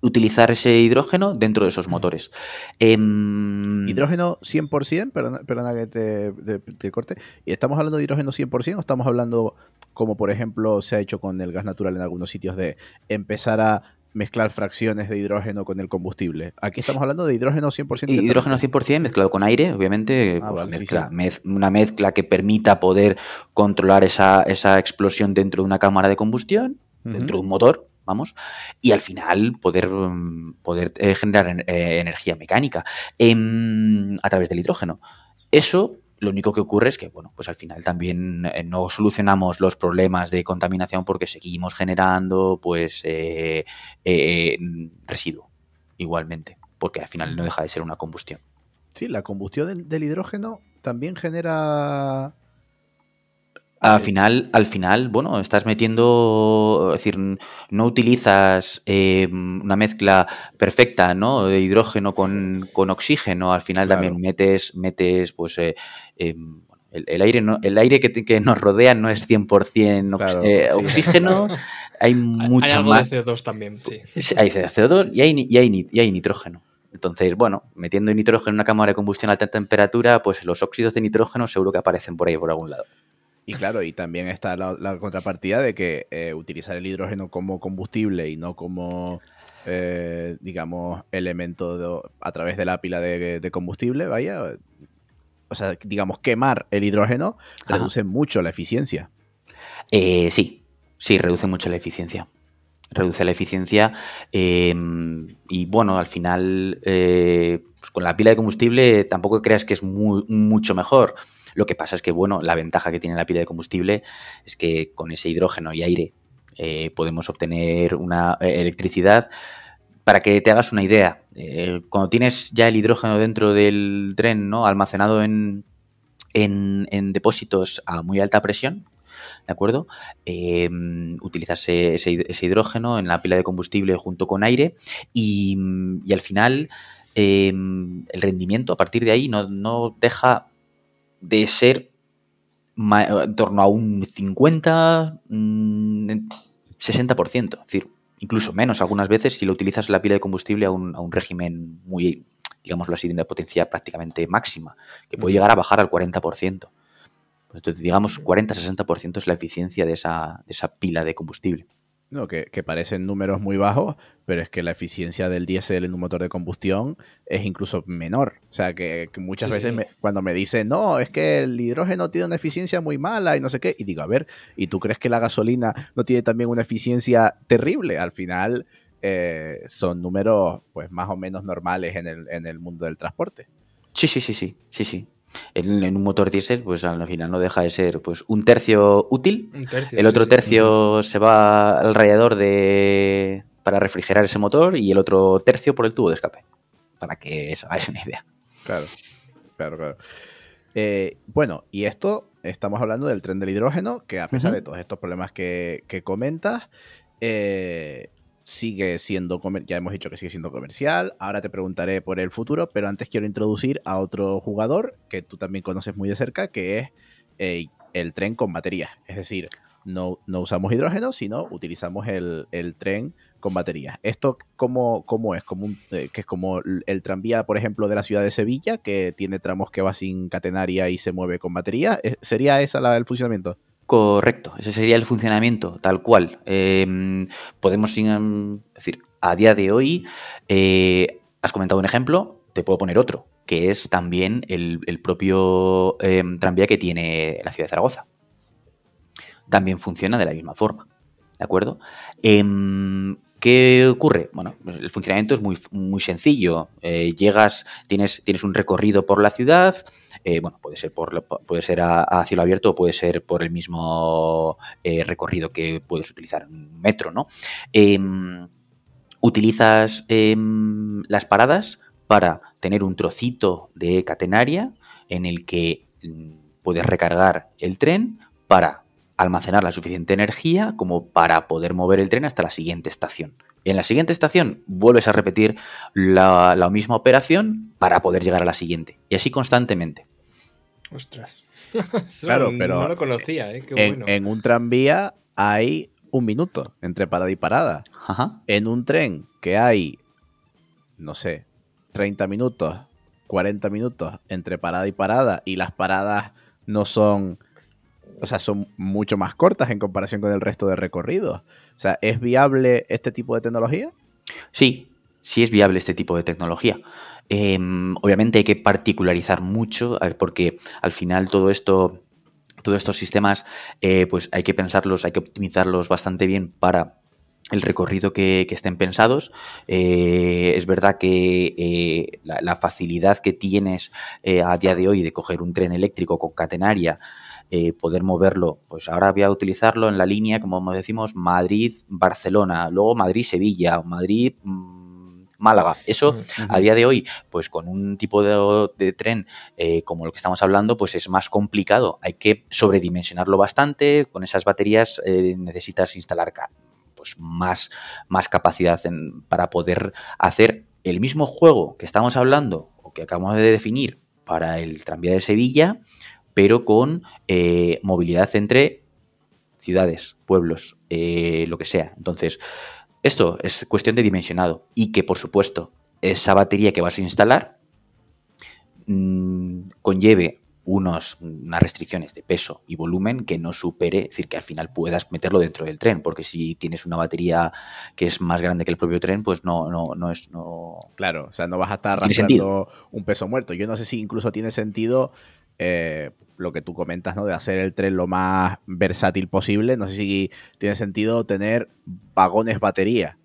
Speaker 4: utilizar ese hidrógeno dentro de esos motores. Em,
Speaker 2: Hidrógeno 100%, perdona, perdona que te, te- te corte. ¿Y estamos hablando de hidrógeno 100% o estamos hablando, como por ejemplo se ha hecho con el gas natural en algunos sitios, de empezar a mezclar fracciones de hidrógeno con el combustible? Aquí estamos hablando de hidrógeno 100%.
Speaker 4: Y Hidrógeno
Speaker 2: directamente.
Speaker 4: 100% mezclado con aire, obviamente,
Speaker 2: Ah,
Speaker 4: pues,
Speaker 2: vale,
Speaker 4: mezcla-
Speaker 2: sí.
Speaker 4: mez- una mezcla que permita poder controlar esa, esa explosión dentro de una cámara de combustión, dentro de un motor, vamos, y al final poder, mm, poder eh, generar en- eh, energía mecánica em, a través del hidrógeno. Eso lo único que ocurre es que, bueno, pues al final también eh, no solucionamos los problemas de contaminación porque seguimos generando, pues, eh, eh, residuo, igualmente, porque al final no deja de ser una combustión.
Speaker 2: Sí, la combustión del hidrógeno también genera
Speaker 4: Al final, al final, bueno, estás metiendo, es decir, no utilizas eh, una mezcla perfecta, ¿no? De hidrógeno con, con oxígeno. Al final
Speaker 2: Claro.
Speaker 4: también metes, metes, pues, eh, eh, el, el aire, no, el aire que, te- que nos rodea no es 100% ox-
Speaker 2: Claro,
Speaker 4: eh,
Speaker 2: sí.
Speaker 4: oxígeno. Hay
Speaker 3: Hay
Speaker 4: mucho
Speaker 3: algo
Speaker 4: más.
Speaker 3: de CO2 también, sí.
Speaker 4: Hay CO2 y hay, y hay, y hay nitrógeno. Entonces, bueno, metiendo nitrógeno en una cámara de combustión a alta temperatura, pues los óxidos de nitrógeno seguro que aparecen por ahí por algún lado.
Speaker 2: Y claro, y también está la, la contrapartida de que eh, utilizar el hidrógeno como combustible y no como, eh, digamos, elemento de- a través de la pila de, de combustible, vaya. O sea, digamos, quemar el hidrógeno
Speaker 4: Ajá.
Speaker 2: reduce mucho la eficiencia.
Speaker 4: Eh, sí, sí, reduce mucho la eficiencia. Reduce la eficiencia eh, y bueno, al final eh, pues con la pila de combustible tampoco creas que es muy- mucho mejor. Lo que pasa es que bueno, la ventaja que tiene la pila de combustible es que con ese hidrógeno y aire eh, podemos obtener una eh, electricidad. Para que te hagas una idea, eh, cuando tienes ya el hidrógeno dentro del tren, ¿no? Almacenado en, en- depósitos a muy alta presión, ¿de acuerdo? Utilizas ese, ese hid- ese hidrógeno en la pila de combustible junto con aire y, y al final el rendimiento a partir de ahí no, no deja de ser en torno a un 50, mm, 60%, es decir, incluso menos algunas veces si lo utilizas la pila de combustible a un, a un régimen muy, digámoslo así, de una potencia prácticamente máxima, que puede llegar a bajar al 40%. Entonces, digamos, 40-60% es la eficiencia de esa, de esa pila de combustible.
Speaker 2: No, que, que parecen números muy bajos, pero es que la eficiencia del diésel en un motor de combustión es incluso menor. O sea, que, que muchas
Speaker 3: Sí,
Speaker 2: veces
Speaker 3: sí.
Speaker 2: me- cuando me dicen, no, es que el hidrógeno tiene una eficiencia muy mala y no sé qué, y digo, a ver, ¿y tú crees que la gasolina no tiene también una eficiencia terrible? Al final eh, son números pues más o menos normales en el, en el mundo del transporte.
Speaker 4: Sí, sí, sí, sí, sí, sí. En, en un motor diésel, pues al final no deja de ser pues un tercio útil,
Speaker 3: Un tercio.
Speaker 4: el otro
Speaker 3: sí, sí.
Speaker 4: tercio se va al radiador de para refrigerar ese motor y el otro tercio por el tubo de escape. Para que os hagáis una idea.
Speaker 2: Claro, claro, claro. Eh, bueno, y esto, estamos hablando del tren del hidrógeno, que a pesar de todos estos problemas que, que comentas, eh, sigue siendo, ya hemos dicho que sigue siendo comercial, ahora te preguntaré por el futuro, pero antes quiero introducir a otro jugador que tú también conoces muy de cerca, que es eh, el tren con baterías. Es decir, no, no usamos hidrógeno, sino utilizamos el, el tren con baterías. ¿Esto cómo, cómo es? Como eh, que es como el, tranvía, por ejemplo, de la ciudad de Sevilla, que tiene tramos que va sin catenaria y se mueve con batería. ¿Es- ¿Sería esa el funcionamiento?
Speaker 4: Correcto, ese sería el funcionamiento, tal cual. Eh, podemos mm, decir, a día de hoy, eh, has comentado un ejemplo, te puedo poner otro, que es también el, propio eh, tranvía que tiene la ciudad de Zaragoza. También funciona de la misma forma, ¿de acuerdo? ¿Qué ocurre? Bueno, el funcionamiento es muy, muy sencillo. Eh, llegas, tienes, tienes un recorrido por la ciudad, eh, bueno, puede ser, por, puede ser a, cielo abierto o puede ser por el mismo eh, recorrido que puedes utilizar un metro, ¿no? Em, utilizas em, las paradas para tener un trocito de catenaria en el que mm, puedes recargar el tren para almacenar la suficiente energía como para poder mover el tren hasta la siguiente estación. En la siguiente estación vuelves a repetir la, la misma operación para poder llegar a la siguiente. Y así constantemente.
Speaker 3: Ostras.
Speaker 2: Claro,
Speaker 3: no,
Speaker 2: pero
Speaker 3: No lo conocía, ¿eh? Qué
Speaker 2: En,
Speaker 3: bueno.
Speaker 2: en un tranvía hay un minuto entre parada y parada.
Speaker 4: Ajá.
Speaker 2: En un tren que hay, no sé, 30 minutos, 40 minutos entre parada y parada y las paradas no son, o sea, son mucho más cortas en comparación con el resto de recorridos. O sea, ¿es viable este tipo de tecnología?
Speaker 4: Sí, sí es viable este tipo de tecnología. Em, obviamente hay que particularizar mucho porque al final todo esto, todos estos sistemas, eh, pues hay que pensarlos, hay que optimizarlos bastante bien para el recorrido que, estén pensados. Eh, es verdad que eh, la, facilidad que tienes a día de hoy de coger un tren eléctrico con catenaria, eh, poder moverlo, pues ahora voy a utilizarlo en la línea, como decimos, Madrid-Barcelona, luego Madrid-Sevilla, Madrid... Málaga. Eso a día de hoy, pues con un tipo de, tren eh, como el que estamos hablando, pues es más complicado. Hay que sobredimensionarlo bastante. Con esas baterías eh, necesitas instalar pues más, más capacidad para poder hacer el mismo juego que estamos hablando o que acabamos de definir para el tranvía de Sevilla, pero con eh, movilidad entre ciudades, pueblos, lo que sea. Entonces, esto es cuestión de dimensionado y que, por supuesto, esa batería que vas a instalar mmm, conlleve unos, unas restricciones de peso y volumen que no supere, es decir, que al final puedas meterlo dentro del tren, porque si tienes una batería que es más grande que el propio tren, pues no, no, no es... No...
Speaker 2: Claro, o sea, no vas a estar arrastrando un peso muerto. Yo no sé si incluso tiene sentido eh, lo que tú comentas, ¿no? De hacer el tren lo más versátil posible. No sé si tiene sentido tener vagones batería,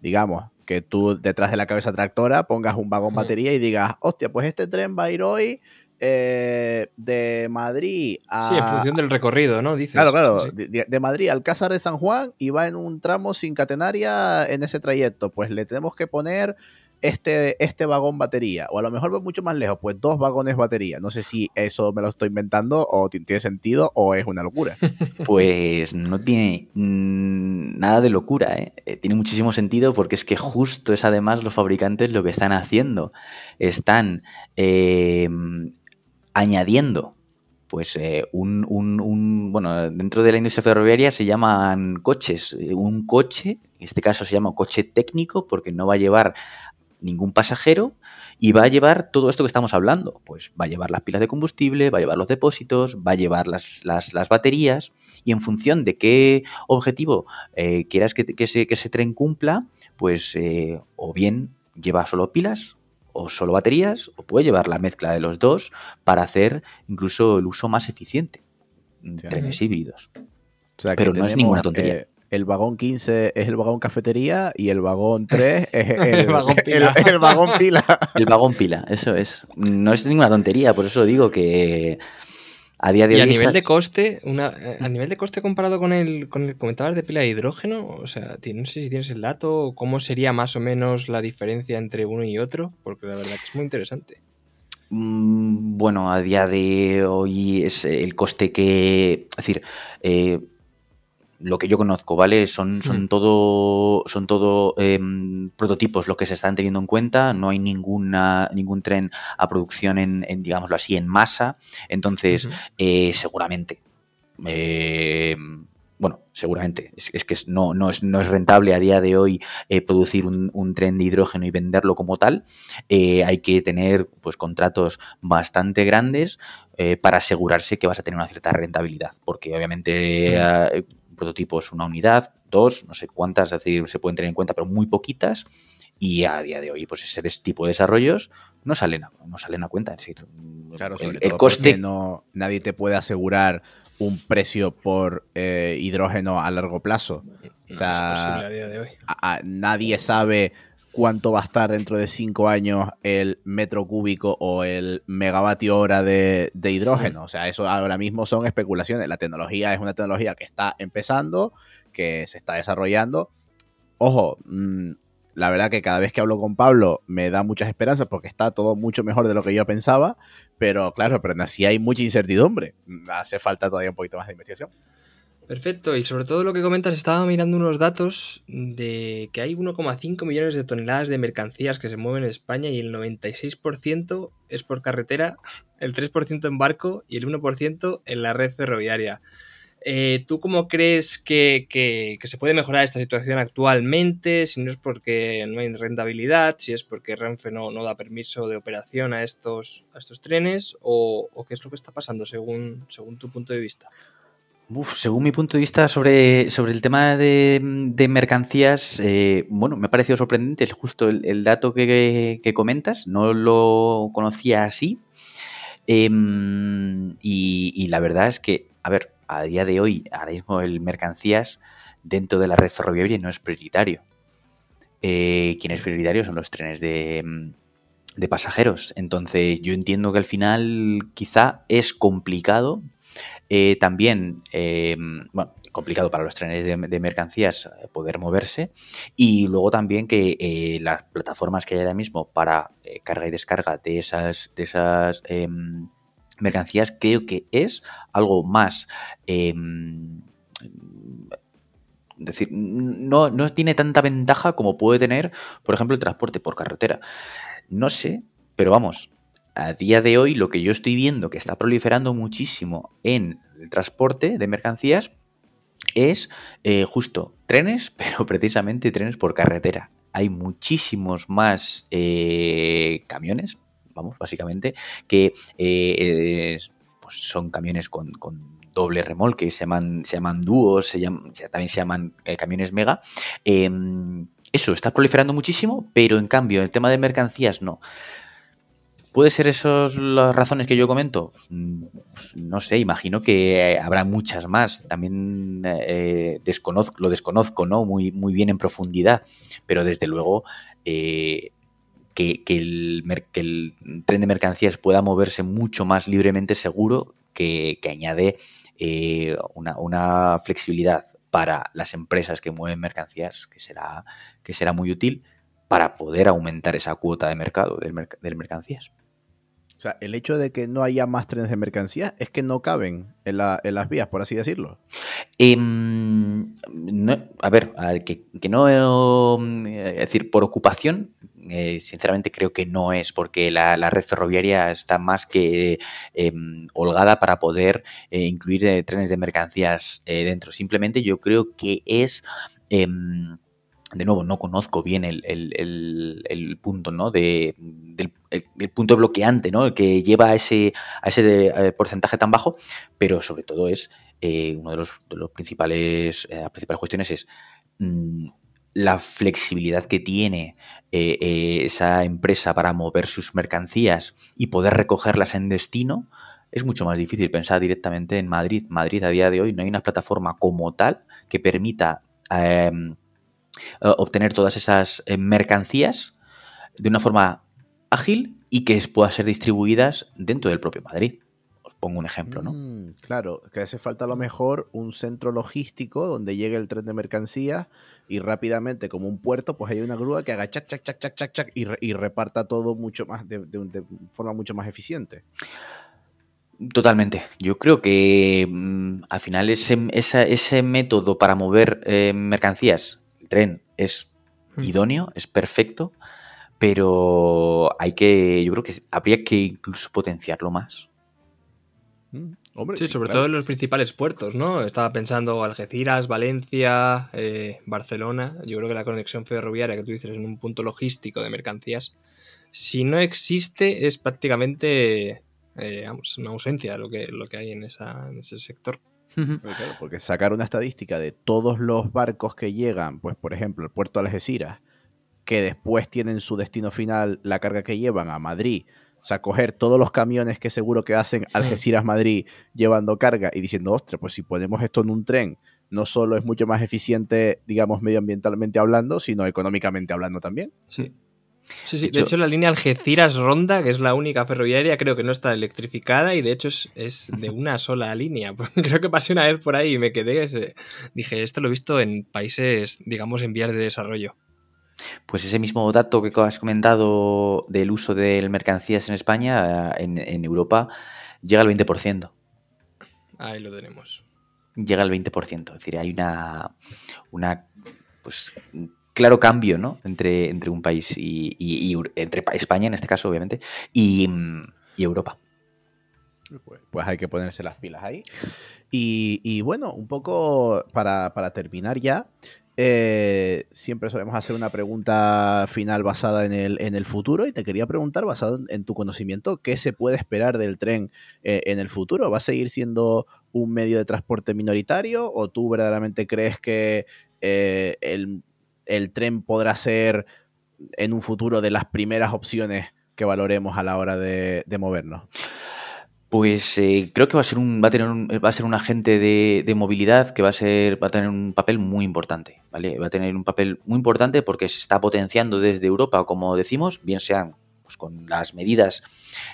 Speaker 2: digamos, que tú detrás de la cabeza tractora pongas un vagón batería y digas, hostia, pues este tren va a ir hoy eh, de Madrid a...
Speaker 3: Sí, en función del recorrido, ¿no? Dices.
Speaker 2: Claro, claro, De, de, Madrid al Cázar de San Juan y va en un tramo sin catenaria en ese trayecto. Pues le tenemos que poner este, este vagón batería, o a lo mejor va mucho más lejos, pues dos vagones batería. No sé si eso me lo estoy inventando o tiene sentido o es una locura.
Speaker 4: Pues no tiene mm, nada de locura, ¿eh? ¿eh? tiene muchísimo sentido porque es que justo es además los fabricantes lo que están haciendo. Están eh, añadiendo pues eh, un, un, bueno, dentro de la industria ferroviaria se llaman coches. Un coche, en este caso se llama coche técnico porque no va a llevar ningún pasajero y va a llevar todo esto que estamos hablando. Pues va a llevar las pilas de combustible, va a llevar los depósitos, va a llevar las, las, baterías y en función de qué objetivo eh, quieras que, que, ese, que, ese, tren cumpla, pues eh, o bien lleva solo pilas o solo baterías o puede llevar la mezcla de los dos para hacer incluso el uso más eficiente. Trenes híbridos. Pero no es ninguna tontería.
Speaker 2: Eh, el vagón 15 es el vagón cafetería y el vagón 3 es el, vagón pila. El, vagón pila.
Speaker 4: El vagón pila, eso es. No es ninguna tontería, por eso digo que a día de hoy.
Speaker 3: Y a nivel de coste, una, a nivel de coste comparado con el, con el comentabas de pila de hidrógeno, o sea, no sé si tienes el dato, cómo sería más o menos la diferencia entre uno y otro, porque la verdad que es muy interesante.
Speaker 4: Mm, bueno, a día de hoy es el coste que. Es decir, eh, lo que yo conozco, ¿vale? Son, son mm. todo, son todo em, prototipos lo que se están teniendo en cuenta. No hay ninguna, ningún tren a producción en, digámoslo así, en masa. Entonces, eh, seguramente. Em, bueno, seguramente. Es, que no, no, es, no, es, rentable a día de hoy eh, producir un, tren de hidrógeno y venderlo como tal. Eh, hay que tener pues contratos bastante grandes para asegurarse que vas a tener una cierta rentabilidad. Porque obviamente prototipos una unidad, dos, no sé cuántas, es decir, se pueden tener en cuenta, pero muy poquitas. Y a día de hoy, pues ese tipo de desarrollos no salen a, no salen a cuenta. Es decir,
Speaker 2: claro, el, coste. No, nadie te puede asegurar un precio por eh, hidrógeno a largo plazo. o sea, a día de hoy. nadie sabe cuánto va a estar dentro de cinco años el metro cúbico o el megavatio hora de, hidrógeno. O sea, eso ahora mismo son especulaciones. La tecnología es una tecnología que está empezando, que se está desarrollando. Ojo, mm, la verdad que cada vez que hablo con Pablo me da muchas esperanzas porque está todo mucho mejor de lo que yo pensaba. Pero claro, pero así hay mucha incertidumbre. Hace falta todavía un poquito más de investigación.
Speaker 3: Perfecto, y sobre todo lo que comentas, estaba mirando unos datos de que hay 1,5 millones de toneladas de mercancías que se mueven en España y el 96% es por carretera, el 3% en barco y el 1% en la red ferroviaria. Eh, ¿Tú cómo crees que, se puede mejorar esta situación actualmente? Si no es porque no hay rentabilidad, si es porque Renfe no, da permiso de operación a estos, a estos trenes, o, qué es lo que está pasando según, según tu punto de vista
Speaker 4: según mi punto de vista sobre, sobre el tema de, mercancías, eh, bueno, me ha parecido sorprendente justo el, dato que, comentas, no lo conocía así. Em, y, la verdad es que, a ver, a día de hoy, ahora mismo el mercancías dentro de la red ferroviaria no es prioritario. Eh, quien es prioritario son los trenes de, de pasajeros. Entonces, yo entiendo que al final quizá es complicado Eh, también, eh, bueno, complicado para los trenes de, mercancías eh, poder moverse. Y luego también que las plataformas que hay ahora mismo para carga y descarga de esas, de esas em, mercancías creo que es algo más em, decir, no, no, tiene tanta ventaja como puede tener, por ejemplo, el transporte por carretera. No sé, pero vamos, a día de hoy lo que yo estoy viendo que está proliferando muchísimo en el transporte de mercancías es eh, justo trenes, pero precisamente trenes por carretera. Hay muchísimos más eh, camiones, vamos, básicamente, que eh, pues son camiones con, doble remolque, se llaman, se llaman dúos, se también se llaman camiones mega. Em, eso está proliferando muchísimo, pero en cambio, el tema de mercancías no. ¿Puede ser esas las razones que yo comento? Pues, pues, no sé, imagino que habrá muchas más. También eh, lo desconozco, ¿no? Muy, muy bien en profundidad. Pero desde luego, eh, que, el, tren de mercancías pueda moverse mucho más libremente seguro que, añade eh, una, flexibilidad para las empresas que mueven mercancías que será, que será muy útil para poder aumentar esa cuota de mercado del, del mercancías.
Speaker 2: O sea, el hecho de que no haya más trenes de mercancías es que no caben en, las vías, por así decirlo.
Speaker 4: Em, a ver, que, no, es decir, por ocupación, eh, sinceramente creo que no es, porque la, red ferroviaria está más que em, holgada para poder eh, incluir eh, trenes de mercancías dentro. Simplemente yo creo que es em, de nuevo, no conozco bien el, punto, ¿no? De, del, el, punto bloqueante, ¿no? El que lleva a ese, a ese eh, porcentaje tan bajo, pero sobre todo es eh, uno de los, de los principales, eh, las principales cuestiones es mm, la flexibilidad que tiene esa empresa para mover sus mercancías y poder recogerlas en destino. Es mucho más difícil pensar directamente en Madrid. Madrid a día de hoy no hay una plataforma como tal que permita eh, obtener todas esas eh, mercancías de una forma ágil y que puedan ser distribuidas dentro del propio Madrid. Os pongo un ejemplo, ¿no?
Speaker 2: Mm, claro, que hace falta a lo mejor un centro logístico donde llegue el tren de mercancías y rápidamente, como un puerto, pues hay una grúa que haga chac, chac, chac, chac, chac, chac y, reparta todo mucho más, de, forma mucho más eficiente.
Speaker 4: Totalmente. Yo creo que mm, al final ese, ese método para mover eh, mercancías tren es hmm. idóneo, es perfecto, pero hay que, yo creo que habría que incluso potenciarlo más.
Speaker 3: Hmm. sí, sobre todo en los principales puertos, ¿no? Estaba pensando Algeciras, Valencia, eh, Barcelona. Yo creo que la conexión ferroviaria que tú dices en un punto logístico de mercancías, si no existe, es prácticamente eh, una ausencia lo que, lo que hay en, esa, en ese sector.
Speaker 2: Porque sacar una estadística de todos los barcos que llegan, pues por ejemplo, el puerto de Algeciras, que después tienen su destino final, la carga que llevan a Madrid, o sea, coger todos los camiones que seguro que hacen Algeciras-Madrid llevando carga y diciendo, ostras, pues si ponemos esto en un tren, no solo es mucho más eficiente, digamos, medioambientalmente hablando, sino económicamente hablando también.
Speaker 3: Sí. Sí, sí. De hecho, la línea Algeciras-Ronda, que es la única ferroviaria, creo que no está electrificada y de hecho es, de una sola línea. creo que pasé una vez por ahí y me quedé. Dije, esto lo he visto en países, digamos, en vías de desarrollo.
Speaker 4: Pues ese mismo dato que has comentado del uso de mercancías en España, en, Europa, llega al 20%.
Speaker 3: Ahí lo tenemos.
Speaker 4: Llega al 20%. Es decir, hay una, una pues, claro cambio ¿no? entre, entre un país y, entre España en este caso, obviamente, y, Europa.
Speaker 2: Pues, pues, hay que ponerse las pilas ahí. Y, bueno, un poco para, terminar ya, eh, siempre solemos hacer una pregunta final basada en el, en el futuro y te quería preguntar, basado en, tu conocimiento, ¿qué se puede esperar del tren eh, en el futuro? ¿Va a seguir siendo un medio de transporte minoritario o tú verdaderamente crees que eh, el, el tren podrá ser en un futuro de las primeras opciones que valoremos a la hora de, movernos?
Speaker 4: Pues eh, creo que va a ser un, va a tener va a ser un agente de, movilidad que va a ser, va a tener un papel muy importante, ¿vale? Va a tener un papel muy importante porque se está potenciando desde Europa, como decimos, bien sean pues con las medidas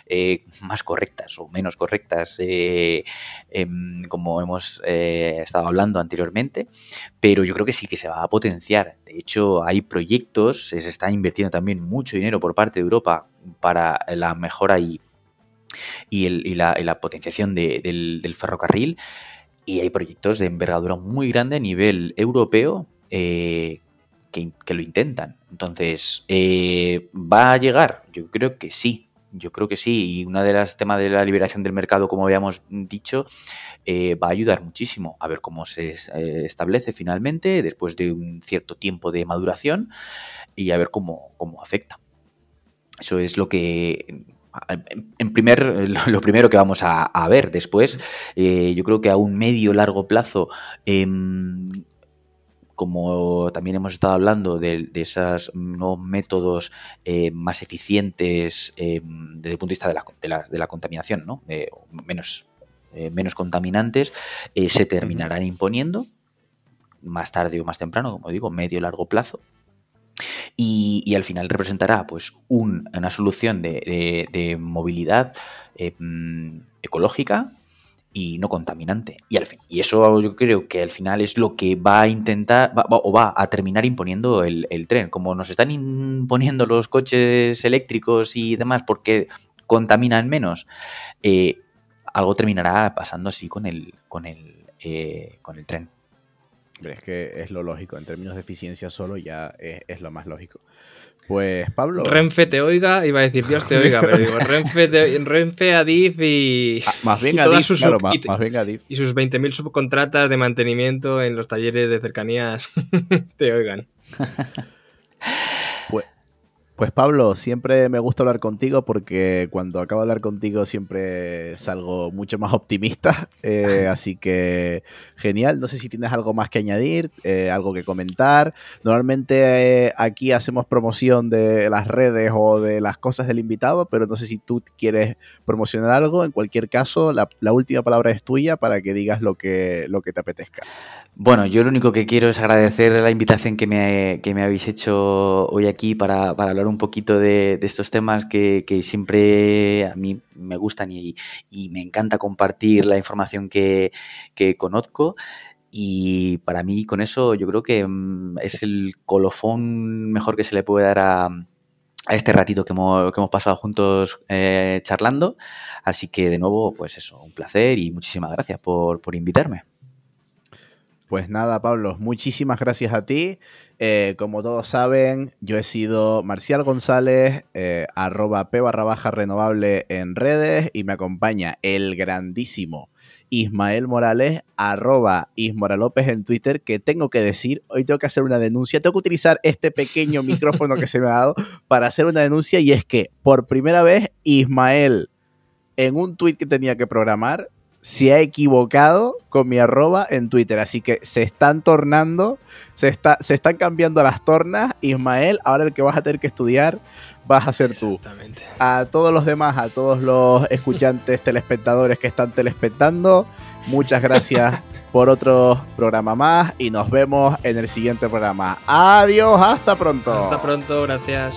Speaker 4: eh, más correctas o menos correctas, eh, em, como hemos eh, estado hablando anteriormente, pero yo creo que sí que se va a potenciar. De hecho, hay proyectos, se está invirtiendo también mucho dinero por parte de Europa para la mejora y, la, potenciación del, ferrocarril. Y hay proyectos de envergadura muy grande a nivel europeo que, lo intentan. Entonces, ¿va a llegar? Yo creo que sí. Yo creo que sí, y una de las temas de la liberación del mercado, como habíamos dicho, eh, va a ayudar muchísimo a ver cómo se eh, establece finalmente después de un cierto tiempo de maduración y a ver cómo, cómo afecta. Eso es lo que en primer, lo primero que vamos a, ver después, eh, yo creo que a un medio largo plazo em, como también hemos estado hablando de, esos nuevos métodos eh, más eficientes eh, desde el punto de vista de la, contaminación, ¿no? menos, eh, menos contaminantes, se terminarán imponiendo más tarde o más temprano, como digo, medio largo plazo. Y, al final representará pues una solución de, de movilidad mm, ecológica y no contaminante. Y, al fin, y eso yo creo que al final es lo que va a intentar o va a terminar imponiendo el, tren. Como nos están imponiendo los coches eléctricos y demás porque contaminan menos, eh, algo terminará pasando así con el, con el, eh, con el tren.
Speaker 2: Es que es lo lógico, en términos de eficiencia solo ya es lo más lógico. Pues Pablo.
Speaker 3: Renfe te oiga, iba a decir Dios te oiga, pero digo Renfe, te, Renfe Adif y.
Speaker 2: Ah, más bien Adif, sus, claro, más, bien
Speaker 3: Adif. Y sus 20.000 subcontratas de mantenimiento en los talleres de cercanías te oigan.
Speaker 2: Pues Pablo, siempre me gusta hablar contigo porque cuando acabo de hablar contigo siempre salgo mucho más optimista. Eh, así que genial. No sé si tienes algo más que añadir, eh, algo que comentar. Normalmente eh, aquí hacemos promoción de las redes o de las cosas del invitado, pero no sé si tú quieres promocionar algo. En cualquier caso, la, última palabra es tuya para que digas lo que, lo que te apetezca.
Speaker 4: Bueno, yo lo único que quiero es agradecer la invitación que me, que me habéis hecho hoy aquí para, para hablar un poquito de, estos temas que, siempre a mí me gustan y, me encanta compartir la información que, conozco. Y para mí con eso yo creo que mm, es el colofón mejor que se le puede dar a, este ratito que hemos, pasado juntos eh, charlando. Así que de nuevo, pues eso, un placer y muchísimas gracias por invitarme.
Speaker 2: Pues nada, Pablo, muchísimas gracias a ti. Eh, como todos saben, yo he sido Marcial González, eh, arroba p barra baja renovable en redes y me acompaña el grandísimo Ismael Morales, arroba Ismora López en Twitter, que tengo que decir, hoy tengo que hacer una denuncia, tengo que utilizar este pequeño micrófono que se me ha dado para hacer una denuncia y es que por primera vez Ismael en un tweet que tenía que programar se ha equivocado con mi arroba en Twitter. Así que se están tornando, se, está, se están cambiando las tornas. Ismael, ahora el que vas a tener que estudiar vas a ser tú. A todos los demás, a todos los escuchantes, telespectadores que están telespectando, muchas gracias por otro programa más y nos vemos en el siguiente programa. Adiós, hasta pronto.
Speaker 3: Hasta pronto, gracias.